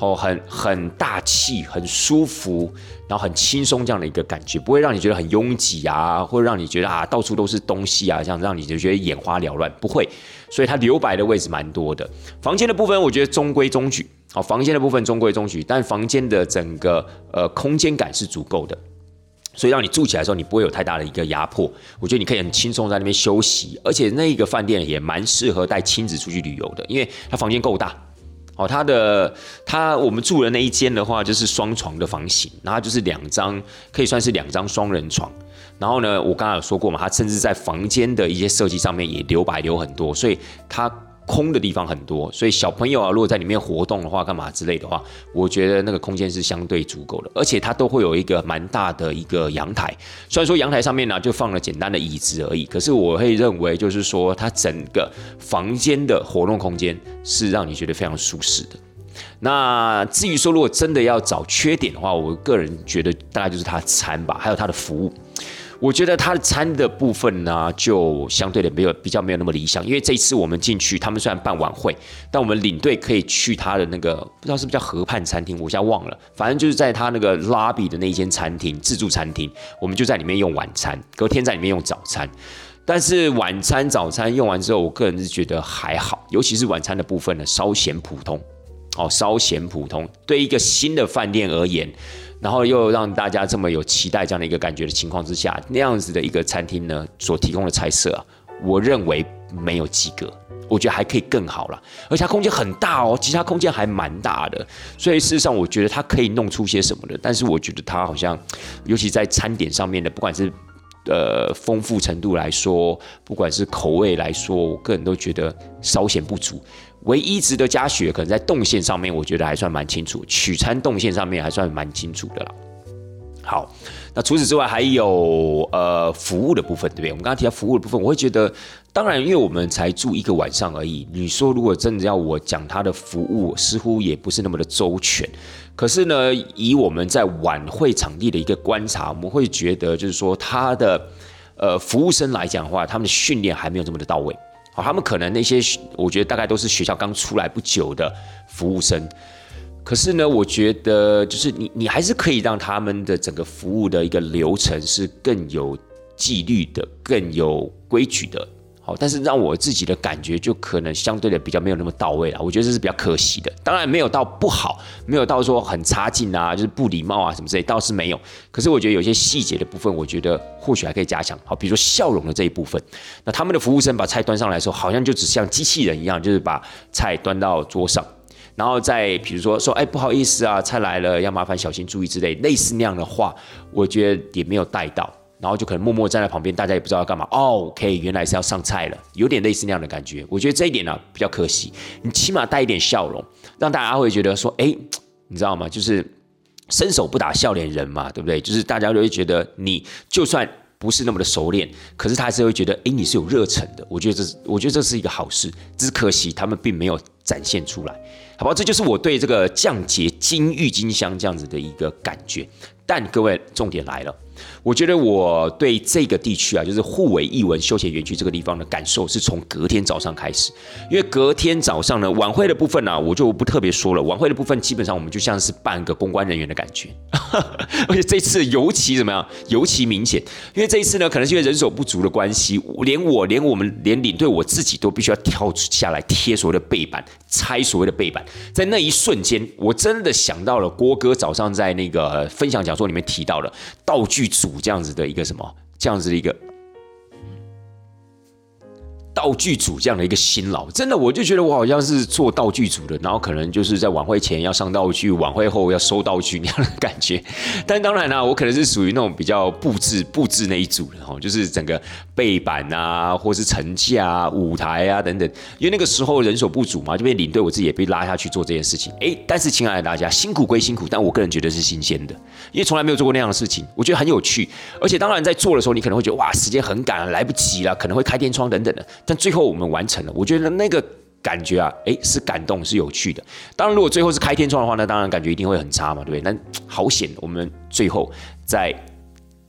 A: 哦，很很大气，很舒服，然后很轻松这样的一个感觉，不会让你觉得很拥挤啊，或者让你觉得啊到处都是东西啊，这样让你就觉得眼花缭乱，不会，所以它留白的位置蛮多的。房间的部分我觉得中规中矩。好，房间的部分中规中矩，但房间的整个呃空间感是足够的，所以让你住起来的时候，你不会有太大的一个压迫。我觉得你可以很轻松在那边休息，而且那个饭店也蛮适合带亲子出去旅游的，因为它房间够大。哦，它的它我们住的那一间的话，就是双床的房型，然后就是两张可以算是两张双人床。然后呢，我刚刚有说过嘛，它甚至在房间的一些设计上面也留白留很多，所以它。空的地方很多，所以小朋友啊，如果在里面活动的话，干嘛之类的话，我觉得那个空间是相对足够的，而且它都会有一个蛮大的一个阳台。虽然说阳台上面呢就放了简单的椅子而已，可是我会认为就是说，它整个房间的活动空间是让你觉得非常舒适的。那至于说如果真的要找缺点的话，我个人觉得大概就是它餐吧，还有它的服务。我觉得他的餐的部分呢，就相对的没有比较没有那么理想，因为这一次我们进去，他们虽然办晚会，但我们领队可以去他的那个不知道是不是叫河畔餐厅，我现在忘了，反正就是在他那个拉比的那一间餐厅自助餐厅，我们就在里面用晚餐，隔天在里面用早餐。但是晚餐、早餐用完之后，我个人是觉得还好，尤其是晚餐的部分呢，稍显普通，哦，稍显普通，对一个新的饭店而言。然后又让大家这么有期待这样的一个感觉的情况之下，那样子的一个餐厅呢，所提供的菜色啊，我认为没有及格，我觉得还可以更好了。而且它空间很大哦，其实它空间还蛮大的，所以事实上我觉得它可以弄出些什么的。但是我觉得它好像，尤其在餐点上面的，不管是呃丰富程度来说，不管是口味来说，我个人都觉得稍显不足。唯一值得加血，可能在动线上面，我觉得还算蛮清楚。取餐动线上面还算蛮清楚的啦。好，那除此之外还有呃服务的部分，对不对？我们刚刚提到服务的部分，我会觉得，当然，因为我们才住一个晚上而已。你说如果真的要我讲他的服务，似乎也不是那么的周全。可是呢，以我们在晚会场地的一个观察，我们会觉得，就是说他的呃服务生来讲的话，他们的训练还没有这么的到位。好，他们可能那些，我觉得大概都是学校刚出来不久的服务生。可是呢，我觉得就是你，你还是可以让他们的整个服务的一个流程是更有纪律的，更有规矩的。但是让我自己的感觉就可能相对的比较没有那么到位了，我觉得这是比较可惜的。当然没有到不好，没有到说很差劲啊，就是不礼貌啊什么之类，倒是没有。可是我觉得有些细节的部分，我觉得或许还可以加强。好，比如说笑容的这一部分，那他们的服务生把菜端上来的时候，好像就只像机器人一样，就是把菜端到桌上，然后再比如说说，哎，不好意思啊，菜来了，要麻烦小心注意之类，类似那样的话，我觉得也没有带到。然后就可能默默站在旁边，大家也不知道要干嘛。哦，OK，原来是要上菜了，有点类似那样的感觉。我觉得这一点呢比较可惜，你起码带一点笑容，让大家会觉得说，哎，你知道吗？就是伸手不打笑脸人嘛，对不对？就是大家都会觉得你就算不是那么的熟练，可是他还是会觉得，哎，你是有热忱的。我觉得这是，我觉得这是一个好事。只是可惜他们并没有展现出来，好不好？这就是我对这个降解金郁金香这样子的一个感觉。但各位，重点来了。我觉得我对这个地区啊，就是互为艺文休闲园区这个地方的感受，是从隔天早上开始。因为隔天早上呢，晚会的部分呢，我就不特别说了。晚会的部分基本上我们就像是半个公关人员的感觉，而且这次尤其怎么样，尤其明显。因为这一次呢，可能是因为人手不足的关系，连我连我们连领队我自己都必须要跳下来贴所谓的背板，拆所谓的背板。在那一瞬间，我真的想到了郭哥早上在那个分享讲座里面提到的道具组。这样子的一个什么，这样子的一个。道具组这样的一个辛劳，真的我就觉得我好像是做道具组的，然后可能就是在晚会前要上道具，晚会后要收道具那样的感觉。但当然啦，我可能是属于那种比较布置布置那一组的哈，就是整个背板啊，或是层架、舞台啊等等。因为那个时候人手不足嘛，就被领队我自己也被拉下去做这件事情。哎，但是亲爱的大家，辛苦归辛苦，但我个人觉得是新鲜的，因为从来没有做过那样的事情，我觉得很有趣。而且当然在做的时候，你可能会觉得哇，时间很赶，来不及了，可能会开天窗等等的。但最后我们完成了，我觉得那个感觉啊，诶，是感动，是有趣的。当然，如果最后是开天窗的话，那当然感觉一定会很差嘛，对不对？那好险，我们最后在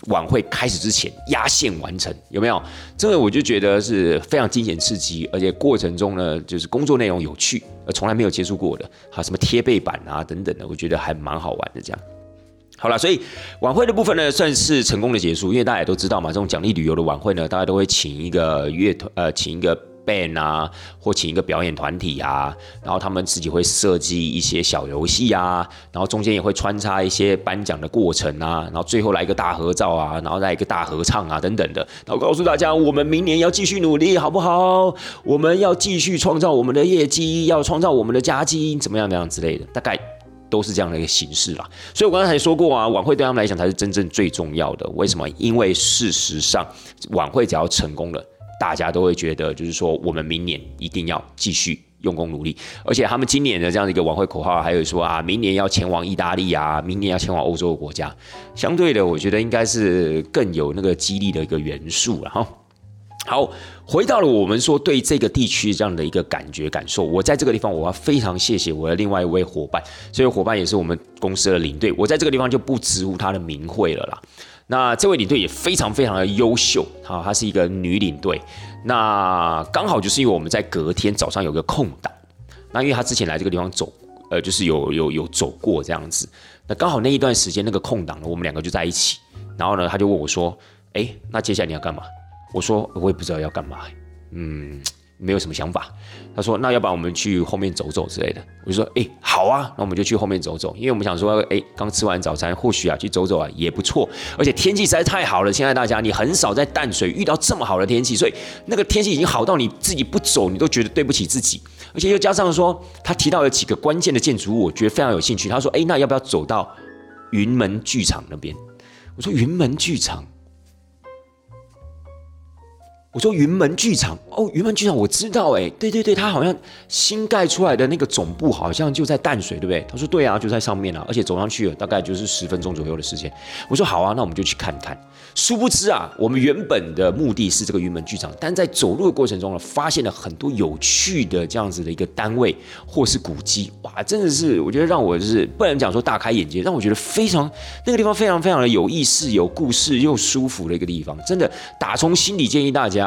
A: 晚会开始之前压线完成，有没有？这个我就觉得是非常惊险刺激，而且过程中呢，就是工作内容有趣，而从来没有接触过的，好什么贴背板啊等等的，我觉得还蛮好玩的。这样好了，所以晚会的部分呢，算是成功的结束，因为大家也都知道嘛，这种奖励旅游的晚会呢，大家都会请一个乐团，呃，请一个。band 啊，或请一个表演团体啊，然后他们自己会设计一些小游戏啊，然后中间也会穿插一些颁奖的过程啊，然后最后来一个大合照啊，然后再一个大合唱啊等等的，然后告诉大家我们明年要继续努力，好不好？我们要继续创造我们的业绩，要创造我们的佳绩，怎么样怎样之类的，大概都是这样的一个形式啦。所以我刚才说过啊，晚会对他们来讲才是真正最重要的。为什么？因为事实上，晚会只要成功了，大家都会觉得，就是说我们明年一定要继续用功努力。而且他们今年的这样的一个晚会口号，还有说啊，明年要前往意大利啊，明年要前往欧洲的国家。相对的，我觉得应该是更有那个激励的一个元素了哈。好，回到了我们说对这个地区这样的一个感觉感受。我在这个地方，我要非常谢谢我的另外一位伙伴，这位伙伴也是我们公司的领队。我在这个地方就不直呼他的名讳了啦。那这位领队也非常非常的优秀，好，她是一个女领队。那刚好就是因为我们在隔天早上有个空档，那因为她之前来这个地方走，呃，就是有有有走过这样子。那刚好那一段时间那个空档呢，我们两个就在一起。然后呢，他就问我说：“哎，那接下来你要干嘛？”我说我也不知道要干嘛，嗯，没有什么想法。他说那要不然我们去后面走走之类的。我就说哎好啊，那我们就去后面走走，因为我们想说哎刚吃完早餐，或许啊去走走啊也不错。而且天气实在太好了，现在大家你很少在淡水遇到这么好的天气，所以那个天气已经好到你自己不走你都觉得对不起自己。而且又加上说他提到了几个关键的建筑物，我觉得非常有兴趣。他说哎那要不要走到云门剧场那边？我说云门剧场。我说云门剧场哦，云门剧场我知道哎，对对对，他好像新盖出来的那个总部好像就在淡水，对不对？他说对啊，就在上面啊，而且走上去了大概就是十分钟左右的时间。我说好啊，那我们就去看看。殊不知啊，我们原本的目的是这个云门剧场，但在走路的过程中呢，发现了很多有趣的这样子的一个单位或是古迹，哇，真的是我觉得让我就是不能讲说大开眼界，让我觉得非常那个地方非常非常的有意思、有故事又舒服的一个地方，真的打从心底建议大家，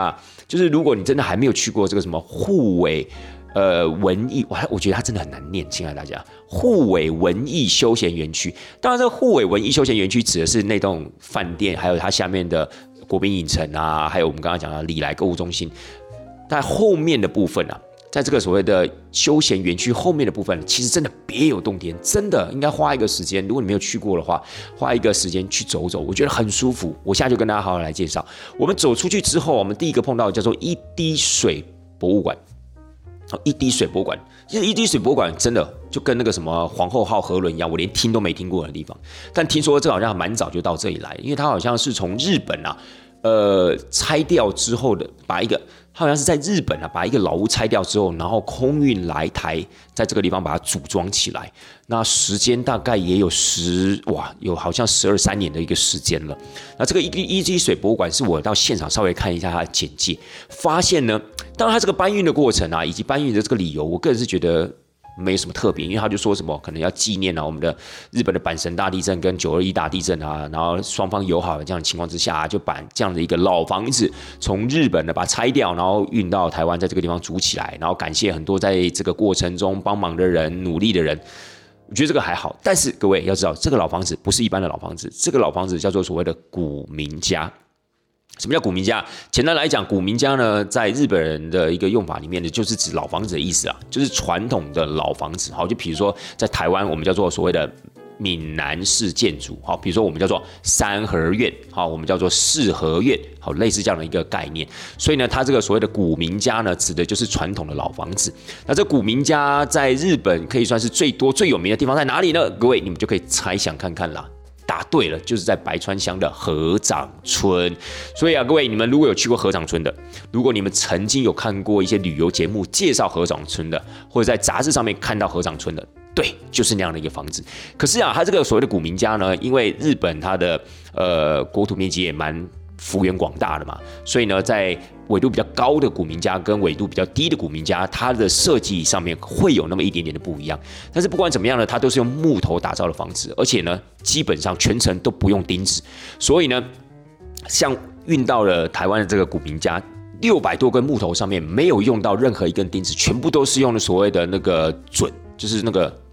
A: 就是如果你真的还没有去过这个什么护尾。呃，文艺，我还我觉得它真的很难念，亲爱的大家，护尾文艺休闲园区。当然，这个护尾文艺休闲园区指的是那栋饭店，还有它下面的国宾影城啊，还有我们刚刚讲的里来购物中心。在后面的部分啊，在这个所谓的休闲园区后面的部分，其实真的别有洞天，真的应该花一个时间。如果你没有去过的话，花一个时间去走走，我觉得很舒服。我现在就跟大家好好来介绍。我们走出去之后，我们第一个碰到叫做一滴水博物馆。一滴水博物馆，其实一滴水博物馆真的就跟那个什么皇后号河轮一样，我连听都没听过的地方。但听说这好像蛮早就到这里来，因为它好像是从日本啊，呃，拆掉之后的，把一个。好像是在日本啊，把一个老屋拆掉之后，然后空运来台，在这个地方把它组装起来。那时间大概也有十哇，有好像十二三年的一个时间了。那这个一一滴水博物馆是我到现场稍微看一下它的简介，发现呢，当然它这个搬运的过程啊，以及搬运的这个理由，我个人是觉得。没什么特别，因为他就说什么可能要纪念啊，我们的日本的阪神大地震跟九二一大地震啊，然后双方友好的这样的情况之下，就把这样的一个老房子从日本的把它拆掉，然后运到台湾，在这个地方组起来，然后感谢很多在这个过程中帮忙的人、努力的人。我觉得这个还好，但是各位要知道，这个老房子不是一般的老房子，这个老房子叫做所谓的古民家。什么叫古民家？简单来讲，古民家呢，在日本人的一个用法里面呢，就是指老房子的意思啊，就是传统的老房子。好，就比如说在台湾，我们叫做所谓的闽南式建筑。好，比如说我们叫做三合院。好，我们叫做四合院。好，类似这样的一个概念。所以呢，它这个所谓的古民家呢，指的就是传统的老房子。那这古民家在日本可以算是最多最有名的地方在哪里呢？各位，你们就可以猜想看看啦。答对了，就是在白川乡的合掌村。所以啊，各位，你们如果有去过合掌村的，如果你们曾经有看过一些旅游节目介绍合掌村的，或者在杂志上面看到合掌村的，对，就是那样的一个房子。可是啊，它这个所谓的古民家呢，因为日本它的呃国土面积也蛮。幅员广大的嘛，所以呢，在纬度比较高的古民家跟纬度比较低的古民家，它的设计上面会有那么一点点的不一样。但是不管怎么样呢，它都是用木头打造的房子，而且呢，基本上全程都不用钉子。所以呢，像运到了台湾的这个古民家，六百多根木头上面没有用到任何一根钉子，全部都是用的所谓的那个准，就是那个。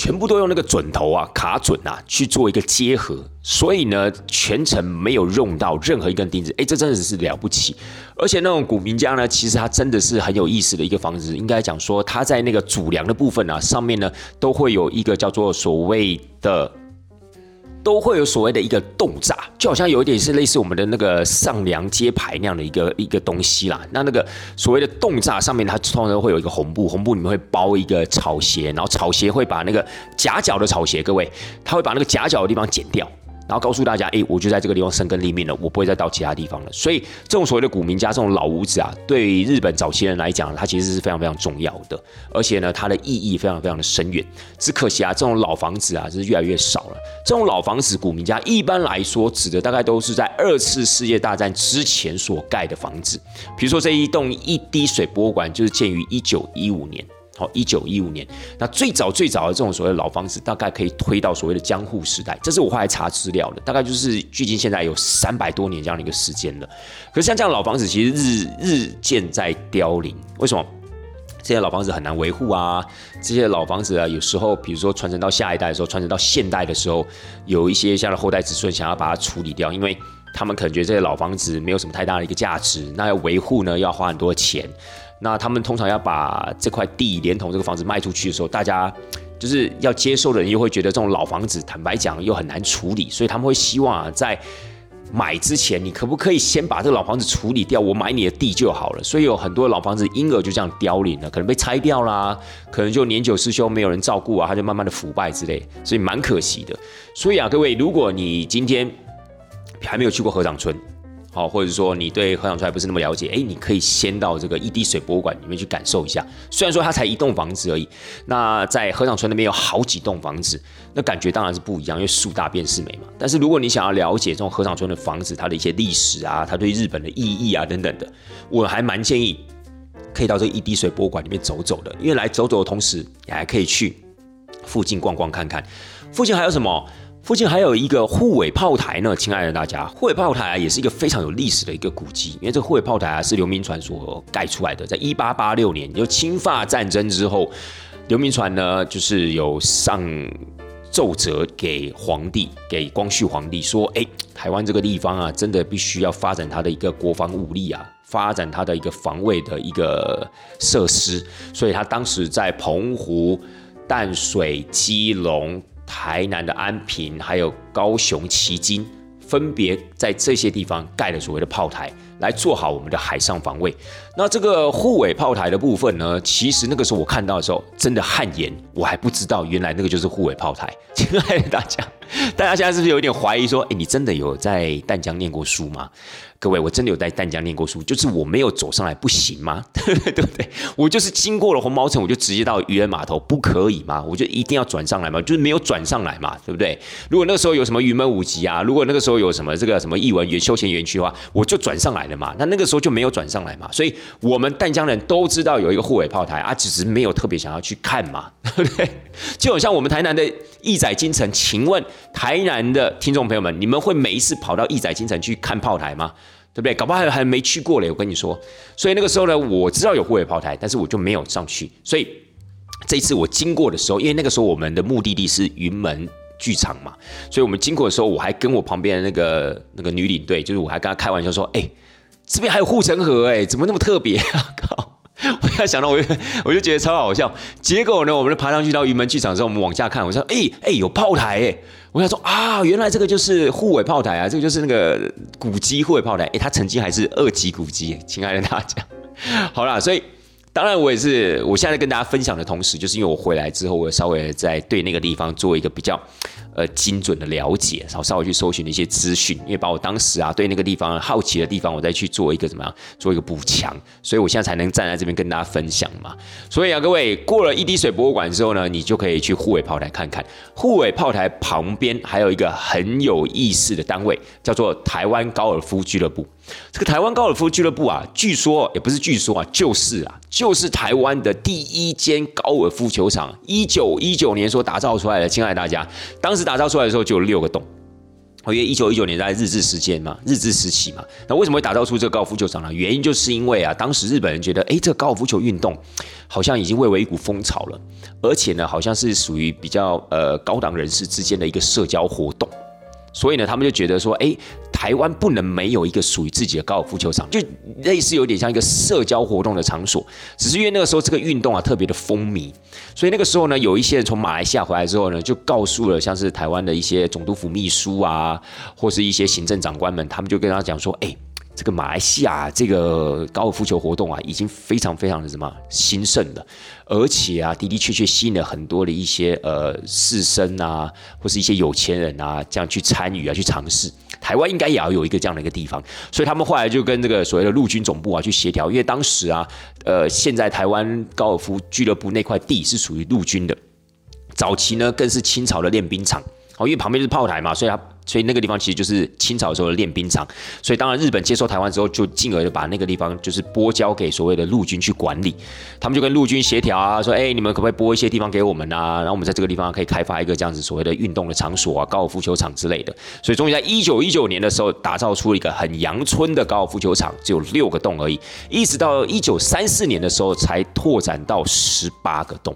A: 全部都用那个准头啊，卡准啊去做一个结合，所以呢，全程没有用到任何一根钉子。哎，这真的是了不起！而且那种古民家呢，其实它真的是很有意思的一个房子。应该讲说，它在那个主梁的部分啊，上面呢，都会有一个叫做所谓的都会有所谓的一个洞炸，就好像有一点是类似我们的那个上梁揭牌那样的一个一个东西啦。那那个所谓的洞炸上面，它通常会有一个红布，红布里面会包一个草鞋，然后草鞋会把那个夹脚的草鞋，各位，它会把那个夹脚的地方剪掉。然后告诉大家，哎，我就在这个地方生根立命了，我不会再到其他地方了。所以，这种所谓的古民家，这种老屋子啊，对日本早期人来讲，它其实是非常非常重要的，而且呢，它的意义非常非常的深远。只可惜啊，这种老房子啊，是越来越少了。这种老房子，古民家一般来说指的大概都是在二次世界大战之前所盖的房子，比如说这一栋一滴水博物馆，就是建于一九一五年。好，一九一五年，那最早最早的这种所谓老房子，大概可以推到所谓的江户时代，这是我后来查资料的，大概就是距今现在有三百多年这样的一个时间了。可是像这样老房子，其实日日渐在凋零。为什么？这些老房子很难维护啊，这些老房子啊，有时候比如说传承到下一代的时候，传承到现代的时候，有一些像后代子孙想要把它处理掉，因为他们可能觉得这些老房子没有什么太大的一个价值，那要维护呢，要花很多钱。那他们通常要把这块地连同这个房子卖出去的时候，大家就是要接受的人又会觉得这种老房子，坦白讲又很难处理，所以他们会希望啊，在买之前，你可不可以先把这个老房子处理掉，我买你的地就好了。所以有很多老房子因而就这样凋零了，可能被拆掉啦，可能就年久失修，没有人照顾啊，它就慢慢的腐败之类，所以蛮可惜的。所以啊，各位，如果你今天还没有去过河掌村，好，或者说你对河长村还不是那么了解，哎，你可以先到这个一滴水博物馆里面去感受一下。虽然说它才一栋房子而已，那在河长村那边有好几栋房子，那感觉当然是不一样，因为树大便是美嘛。但是如果你想要了解这种河长村的房子，它的一些历史啊，它对日本的意义啊等等的，我还蛮建议可以到这一滴水博物馆里面走走的，因为来走走的同时，你还可以去附近逛逛看看。附近还有什么？附近还有一个护卫炮台呢，亲爱的大家，护卫炮台啊，也是一个非常有历史的一个古迹，因为这个护卫炮台啊是刘铭传所盖出来的，在一八八六年，就侵法战争之后，刘铭传呢就是有上奏折给皇帝，给光绪皇帝说，哎，台湾这个地方啊，真的必须要发展它的一个国防武力啊，发展它的一个防卫的一个设施，所以他当时在澎湖、淡水、基隆。台南的安平，还有高雄旗津，分别在这些地方盖了所谓的炮台，来做好我们的海上防卫。那这个护卫炮台的部分呢，其实那个时候我看到的时候，真的汗颜，我还不知道原来那个就是护卫炮台。亲爱的大家，大家现在是不是有点怀疑说，哎，你真的有在淡江念过书吗？各位，我真的有在淡江念过书，就是我没有走上来不行吗？*laughs* 对不对？我就是经过了红毛城，我就直接到渔人码头，不可以吗？我就一定要转上来吗？就是没有转上来嘛，对不对？如果那个时候有什么云门舞集啊，如果那个时候有什么这个什么艺文园休闲园区的话，我就转上来了嘛。那那个时候就没有转上来嘛。所以我们淡江人都知道有一个护尾炮台啊，只是没有特别想要去看嘛，*laughs* 对不对？就好像我们台南的义载金城，请问台南的听众朋友们，你们会每一次跑到义载金城去看炮台吗？对不对？搞不好还还没去过嘞，我跟你说。所以那个时候呢，我知道有护卫炮台，但是我就没有上去。所以这一次我经过的时候，因为那个时候我们的目的地是云门剧场嘛，所以我们经过的时候，我还跟我旁边的那个那个女领队，就是我还跟她开玩笑说：“哎，这边还有护城河哎，怎么那么特别啊？” *laughs* 靠！我要想到我就我就觉得超好笑。结果呢，我们爬上去到云门剧场之后，我们往下看，我说：“哎哎，有炮台哎。”我想说啊，原来这个就是护卫炮台啊，这个就是那个古迹护卫炮台，哎，它曾经还是二级古迹，亲爱的大家，*laughs* 好啦，所以当然我也是，我现在跟大家分享的同时，就是因为我回来之后，我稍微在对那个地方做一个比较。呃，精准的了解，然后稍微去搜寻了一些资讯，因为把我当时啊对那个地方好奇的地方，我再去做一个怎么样，做一个补强，所以我现在才能站在这边跟大家分享嘛。所以啊，各位过了一滴水博物馆之后呢，你就可以去护卫炮台看看。护卫炮台旁边还有一个很有意思的单位，叫做台湾高尔夫俱乐部。这个台湾高尔夫俱乐部啊，据说也不是据说啊，就是啊，就是台湾的第一间高尔夫球场，一九一九年所打造出来的。亲爱的大家，当时。打造出来的时候就有六个洞，因为一九一九年在日治时间嘛，日治时期嘛，那为什么会打造出这个高尔夫球场呢？原因就是因为啊，当时日本人觉得，哎，这个高尔夫球运动好像已经蔚为一股风潮了，而且呢，好像是属于比较呃高档人士之间的一个社交活动，所以呢，他们就觉得说，哎，台湾不能没有一个属于自己的高尔夫球场，就类似有点像一个社交活动的场所。只是因为那个时候这个运动啊特别的风靡，所以那个时候呢，有一些人从马来西亚回来之后呢，就告诉了像是台湾的一些总督府秘书啊，或是一些行政长官们，他们就跟他讲说，哎。这个马来西亚这个高尔夫球活动啊，已经非常非常的什么兴盛了，而且啊，的的确确吸引了很多的一些呃士绅啊，或是一些有钱人啊，这样去参与啊，去尝试。台湾应该也要有一个这样的一个地方，所以他们后来就跟这个所谓的陆军总部啊去协调，因为当时啊，呃，现在台湾高尔夫俱乐部那块地是属于陆军的，早期呢更是清朝的练兵场，哦，因为旁边是炮台嘛，所以它。所以那个地方其实就是清朝时候的练兵场，所以当然日本接收台湾之后，就进而就把那个地方就是拨交给所谓的陆军去管理。他们就跟陆军协调啊，说：“哎，你们可不可以拨一些地方给我们啊？然后我们在这个地方可以开发一个这样子所谓的运动的场所啊，高尔夫球场之类的。”所以终于在一九一九年的时候，打造出了一个很阳春的高尔夫球场，只有六个洞而已。一直到一九三四年的时候，才拓展到十八个洞。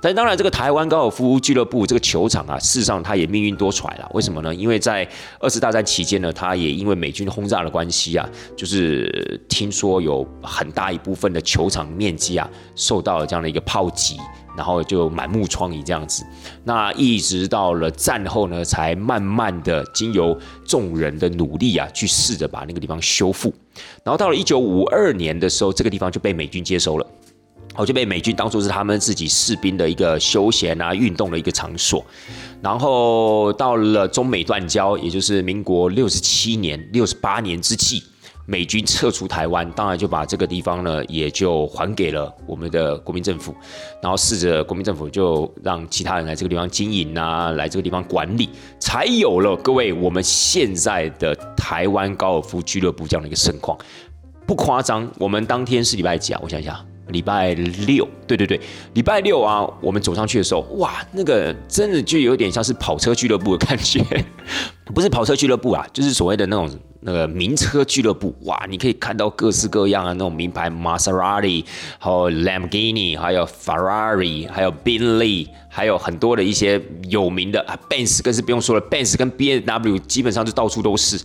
A: 但当然，这个台湾高尔夫俱乐部这个球场啊，事实上它也命运多舛了。为什么呢？因为在在二次大战期间呢，他也因为美军轰炸的关系啊，就是听说有很大一部分的球场面积啊受到了这样的一个炮击，然后就满目疮痍这样子。那一直到了战后呢，才慢慢的经由众人的努力啊，去试着把那个地方修复。然后到了一九五二年的时候，这个地方就被美军接收了。我就被美军当作是他们自己士兵的一个休闲啊、运动的一个场所。然后到了中美断交，也就是民国六十七年、六十八年之际，美军撤出台湾，当然就把这个地方呢，也就还给了我们的国民政府。然后试着国民政府就让其他人来这个地方经营啊，来这个地方管理，才有了各位我们现在的台湾高尔夫俱乐部这样的一个盛况。不夸张，我们当天是礼拜几啊？我想想。礼拜六，对对对，礼拜六啊，我们走上去的时候，哇，那个真的就有点像是跑车俱乐部的感觉，*laughs* 不是跑车俱乐部啊，就是所谓的那种那个名车俱乐部，哇，你可以看到各式各样的那种名牌，Maserati，还有 Lamborghini，还有 Ferrari，还有宾利，还有很多的一些有名的啊，Benz 更是不用说了，Benz 跟 B M W 基本上就到处都是，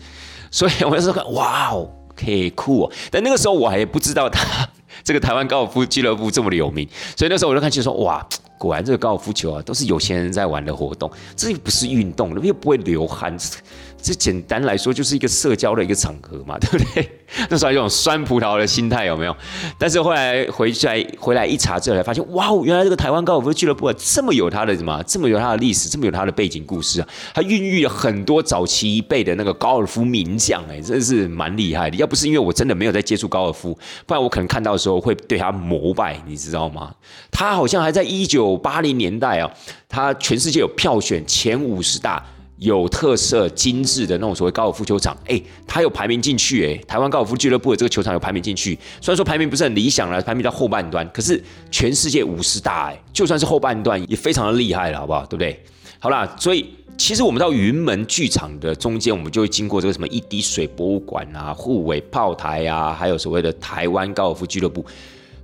A: 所以我就说，哇哦，可以酷哦，但那个时候我还不知道他。这个台湾高尔夫俱乐部这么的有名，所以那时候我就看就说，哇，果然这个高尔夫球啊，都是有钱人在玩的活动，这又不是运动，又不会流汗。这简单来说就是一个社交的一个场合嘛，*laughs* 对不对？那时候有种酸葡萄的心态有没有？但是后来回去来回来一查之后，才发现哇，原来这个台湾高尔夫俱乐部，这么有它的什么，这么有它的历史，这么有它的背景故事啊，它孕育了很多早期一辈的那个高尔夫名将，哎，真的是蛮厉害的。要不是因为我真的没有在接触高尔夫，不然我可能看到的时候会对他膜拜，你知道吗？他好像还在一九八零年代啊，他全世界有票选前五十大。有特色、精致的那种所谓高尔夫球场，哎，它有排名进去，哎，台湾高尔夫俱乐部的这个球场有排名进去。虽然说排名不是很理想了，排名到后半段，可是全世界五十大，哎，就算是后半段也非常的厉害了，好不好？对不对？好啦，所以其实我们到云门剧场的中间，我们就会经过这个什么一滴水博物馆啊、护卫炮台啊，还有所谓的台湾高尔夫俱乐部。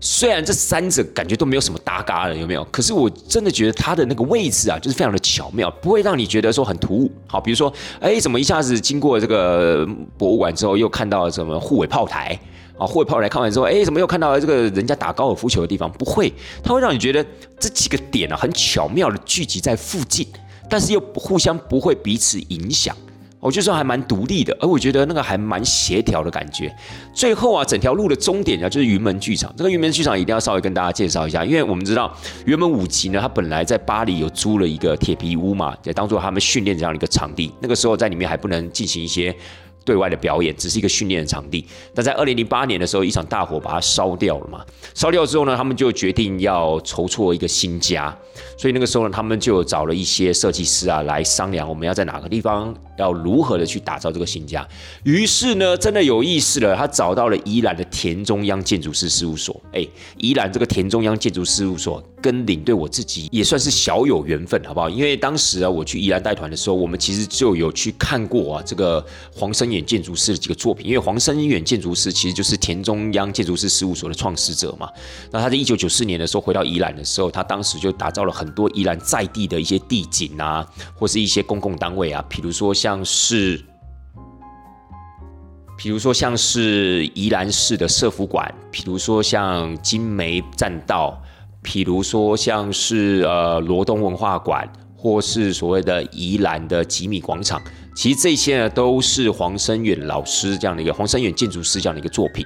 A: 虽然这三者感觉都没有什么搭嘎的，有没有？可是我真的觉得它的那个位置啊，就是非常的巧妙，不会让你觉得说很突兀。好，比如说，哎，怎么一下子经过这个博物馆之后，又看到什么护卫炮台啊？护卫炮台看完之后，哎，怎么又看到这个人家打高尔夫球的地方？不会，它会让你觉得这几个点啊，很巧妙的聚集在附近，但是又互相不会彼此影响。我就说还蛮独立的，而我觉得那个还蛮协调的感觉。最后啊，整条路的终点啊，就是云门剧场。这个云门剧场一定要稍微跟大家介绍一下，因为我们知道云门舞集呢，它本来在巴黎有租了一个铁皮屋嘛，也当做他们训练这样的一个场地。那个时候在里面还不能进行一些。对外的表演只是一个训练的场地，但在二零零八年的时候，一场大火把它烧掉了嘛。烧掉之后呢，他们就决定要筹措一个新家，所以那个时候呢，他们就找了一些设计师啊来商量，我们要在哪个地方，要如何的去打造这个新家。于是呢，真的有意思了，他找到了宜兰的田中央建筑师事务所。哎，宜兰这个田中央建筑事务所跟领队我自己也算是小有缘分，好不好？因为当时啊，我去宜兰带团的时候，我们其实就有去看过啊，这个黄生远建筑师的几个作品。因为黄生远建筑师其实就是田中央建筑师事务所的创始者嘛。那他在一九九四年的时候回到宜兰的时候，他当时就打造了很多宜兰在地的一些地景啊，或是一些公共单位啊，比如说像像是，比如说像是宜兰市的社福馆，比如说像金梅栈道。譬如说，像是呃罗东文化馆，或是所谓的宜兰的吉米广场，其实这些呢都是黄生远老师这样的一个黄生远建筑师这样的一个作品，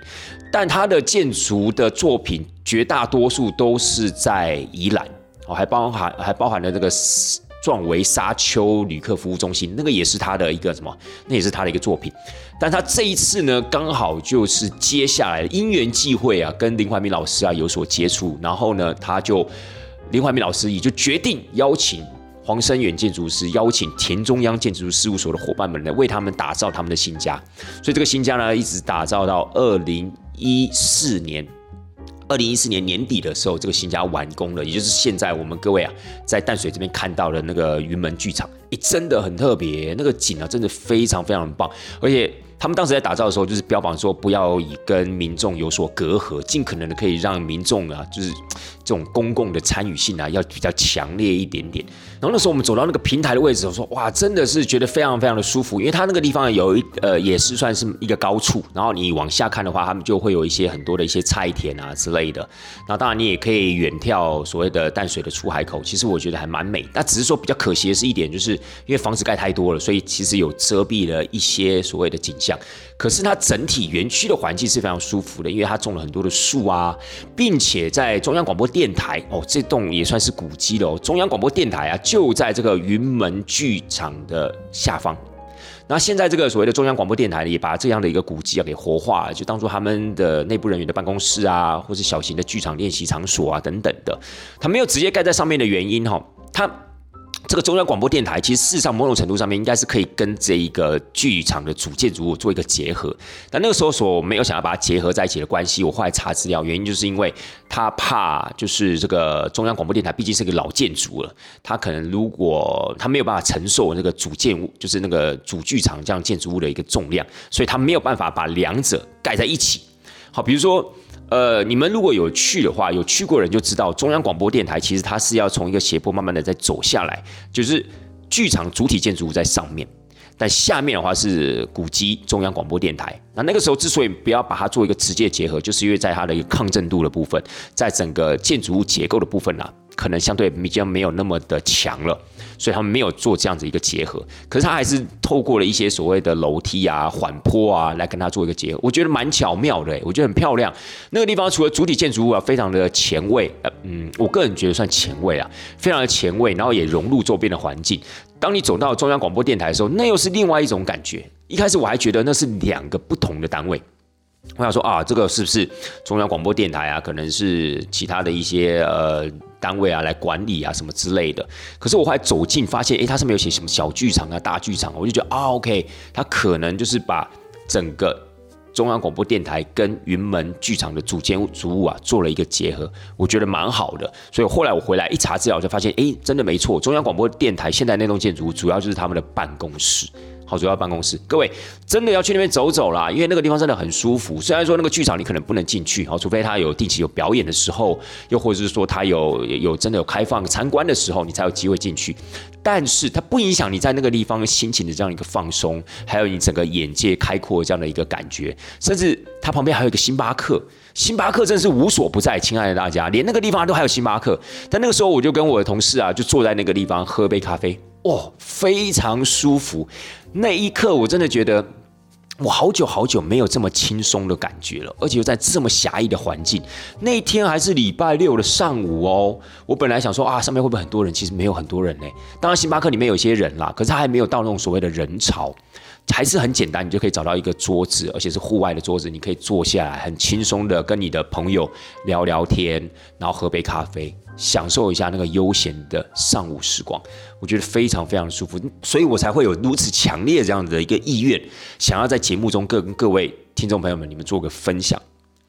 A: 但他的建筑的作品绝大多数都是在宜兰，哦，还包含还包含了这个。壮维沙丘旅客服务中心，那个也是他的一个什么？那也是他的一个作品。但他这一次呢，刚好就是接下来因缘际会啊，跟林怀民老师啊有所接触，然后呢，他就林怀民老师也就决定邀请黄生远建筑师，邀请田中央建筑事务所的伙伴们来为他们打造他们的新家。所以这个新家呢，一直打造到二零一四年。二零一四年年底的时候，这个新家完工了，也就是现在我们各位啊，在淡水这边看到的那个云门剧场，诶，真的很特别，那个景啊，真的非常非常棒，而且他们当时在打造的时候，就是标榜说不要以跟民众有所隔阂，尽可能的可以让民众啊，就是。这种公共的参与性啊，要比较强烈一点点。然后那时候我们走到那个平台的位置，我说哇，真的是觉得非常非常的舒服，因为它那个地方有一呃，也是算是一个高处。然后你往下看的话，他们就会有一些很多的一些菜田啊之类的。那当然你也可以远眺所谓的淡水的出海口，其实我觉得还蛮美。那只是说比较可惜的是一点，就是因为房子盖太多了，所以其实有遮蔽了一些所谓的景象。可是它整体园区的环境是非常舒服的，因为它种了很多的树啊，并且在中央广播电台哦，这栋也算是古迹了。中央广播电台啊，就在这个云门剧场的下方。那现在这个所谓的中央广播电台呢，也把这样的一个古迹啊给活化，就当做他们的内部人员的办公室啊，或是小型的剧场练习场所啊等等的。它没有直接盖在上面的原因哈，它。这个中央广播电台其实事实上某种程度上面应该是可以跟这一个剧场的主建筑物做一个结合，但那个时候所没有想要把它结合在一起的关系，我后来查资料，原因就是因为他怕就是这个中央广播电台毕竟是个老建筑了，他可能如果他没有办法承受那个主建物，就是那个主剧场这样建筑物的一个重量，所以他没有办法把两者盖在一起。好，比如说。呃，你们如果有去的话，有去过人就知道，中央广播电台其实它是要从一个斜坡慢慢的再走下来，就是剧场主体建筑物在上面，但下面的话是古迹中央广播电台。那那个时候之所以不要把它做一个直接结合，就是因为在它的一个抗震度的部分，在整个建筑物结构的部分呢。可能相对比较没有那么的强了，所以他们没有做这样子一个结合。可是他还是透过了一些所谓的楼梯啊、缓坡啊来跟他做一个结合，我觉得蛮巧妙的，我觉得很漂亮。那个地方除了主体建筑物啊，非常的前卫，呃，嗯，我个人觉得算前卫啊，非常的前卫，然后也融入周边的环境。当你走到中央广播电台的时候，那又是另外一种感觉。一开始我还觉得那是两个不同的单位。我想说啊，这个是不是中央广播电台啊？可能是其他的一些呃单位啊来管理啊什么之类的。可是我后来走近发现，哎，它上面有写什么小剧场啊、大剧场，我就觉得啊，OK，它可能就是把整个中央广播电台跟云门剧场的主建筑物啊做了一个结合，我觉得蛮好的。所以后来我回来一查资料，就发现，哎，真的没错，中央广播电台现在那栋建筑主要就是他们的办公室。好，主要办公室，各位真的要去那边走走啦，因为那个地方真的很舒服。虽然说那个剧场你可能不能进去，好，除非他有定期有表演的时候，又或者是说他有有真的有开放参观的时候，你才有机会进去。但是它不影响你在那个地方心情的这样一个放松，还有你整个眼界开阔这样的一个感觉。甚至它旁边还有一个星巴克，星巴克真是无所不在，亲爱的大家，连那个地方都还有星巴克。但那个时候我就跟我的同事啊，就坐在那个地方喝杯咖啡。哦，非常舒服！那一刻，我真的觉得我好久好久没有这么轻松的感觉了，而且又在这么狭义的环境。那一天还是礼拜六的上午哦。我本来想说啊，上面会不会很多人？其实没有很多人呢。当然，星巴克里面有些人啦，可是他还没有到那种所谓的人潮。还是很简单，你就可以找到一个桌子，而且是户外的桌子，你可以坐下来，很轻松的跟你的朋友聊聊天，然后喝杯咖啡，享受一下那个悠闲的上午时光。我觉得非常非常舒服，所以我才会有如此强烈这样子的一个意愿，想要在节目中跟各位听众朋友们你们做个分享。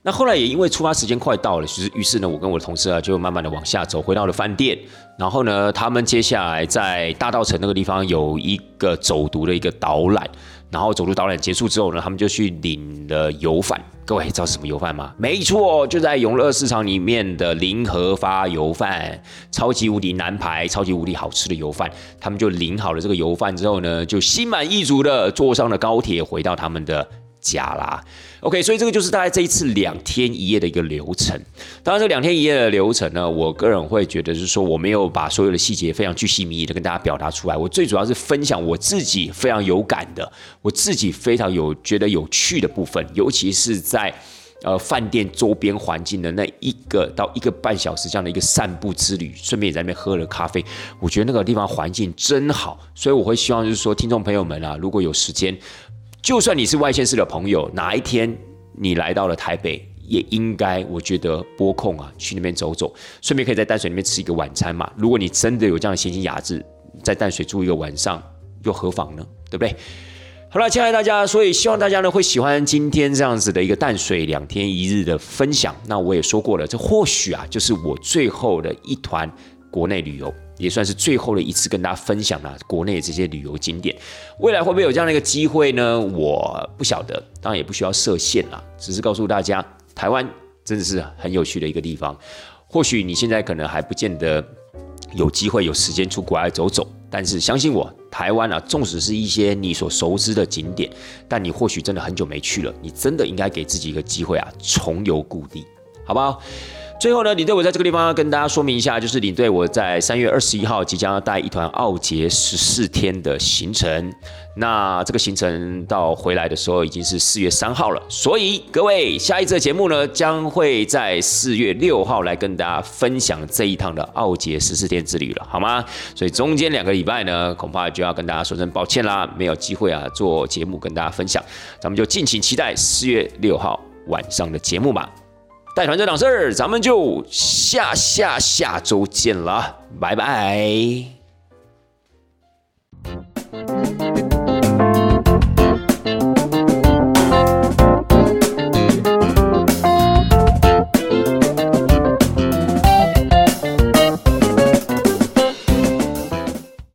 A: 那后来也因为出发时间快到了，其实于是呢，我跟我的同事啊就慢慢的往下走，回到了饭店。然后呢，他们接下来在大道城那个地方有一个走读的一个导览。然后走读导览结束之后呢，他们就去领了油饭。各位知道什么油饭吗？没错，就在永乐市场里面的林和发油饭，超级无敌难排、超级无敌好吃的油饭。他们就领好了这个油饭之后呢，就心满意足的坐上了高铁，回到他们的。家啦，OK，所以这个就是大概这一次两天一夜的一个流程。当然，这两天一夜的流程呢，我个人会觉得是说，我没有把所有的细节非常具细靡遗的跟大家表达出来。我最主要是分享我自己非常有感的，我自己非常有觉得有趣的部分，尤其是在呃饭店周边环境的那一个到一个半小时这样的一个散步之旅，顺便也在那边喝了咖啡。我觉得那个地方环境真好，所以我会希望就是说，听众朋友们啊，如果有时间。就算你是外县市的朋友，哪一天你来到了台北，也应该我觉得拨空啊，去那边走走，顺便可以在淡水那边吃一个晚餐嘛。如果你真的有这样的闲情雅致，在淡水住一个晚上，又何妨呢？对不对？好了，亲爱的大家，所以希望大家呢会喜欢今天这样子的一个淡水两天一日的分享。那我也说过了，这或许啊，就是我最后的一团国内旅游。也算是最后的一次跟大家分享了国内这些旅游景点，未来会不会有这样的一个机会呢？我不晓得，当然也不需要设限啦，只是告诉大家，台湾真的是很有趣的一个地方。或许你现在可能还不见得有机会有时间出国来走走，但是相信我，台湾啊，纵使是一些你所熟知的景点，但你或许真的很久没去了，你真的应该给自己一个机会啊，重游故地，好不好？最后呢，领队我在这个地方要跟大家说明一下，就是领队我在三月二十一号即将要带一团奥捷十四天的行程。那这个行程到回来的时候已经是四月三号了，所以各位下一次的节目呢，将会在四月六号来跟大家分享这一趟的奥捷十四天之旅了，好吗？所以中间两个礼拜呢，恐怕就要跟大家说声抱歉啦，没有机会啊做节目跟大家分享，咱们就敬请期待四月六号晚上的节目吧。带团这档事儿，咱们就下下下周见了，拜拜。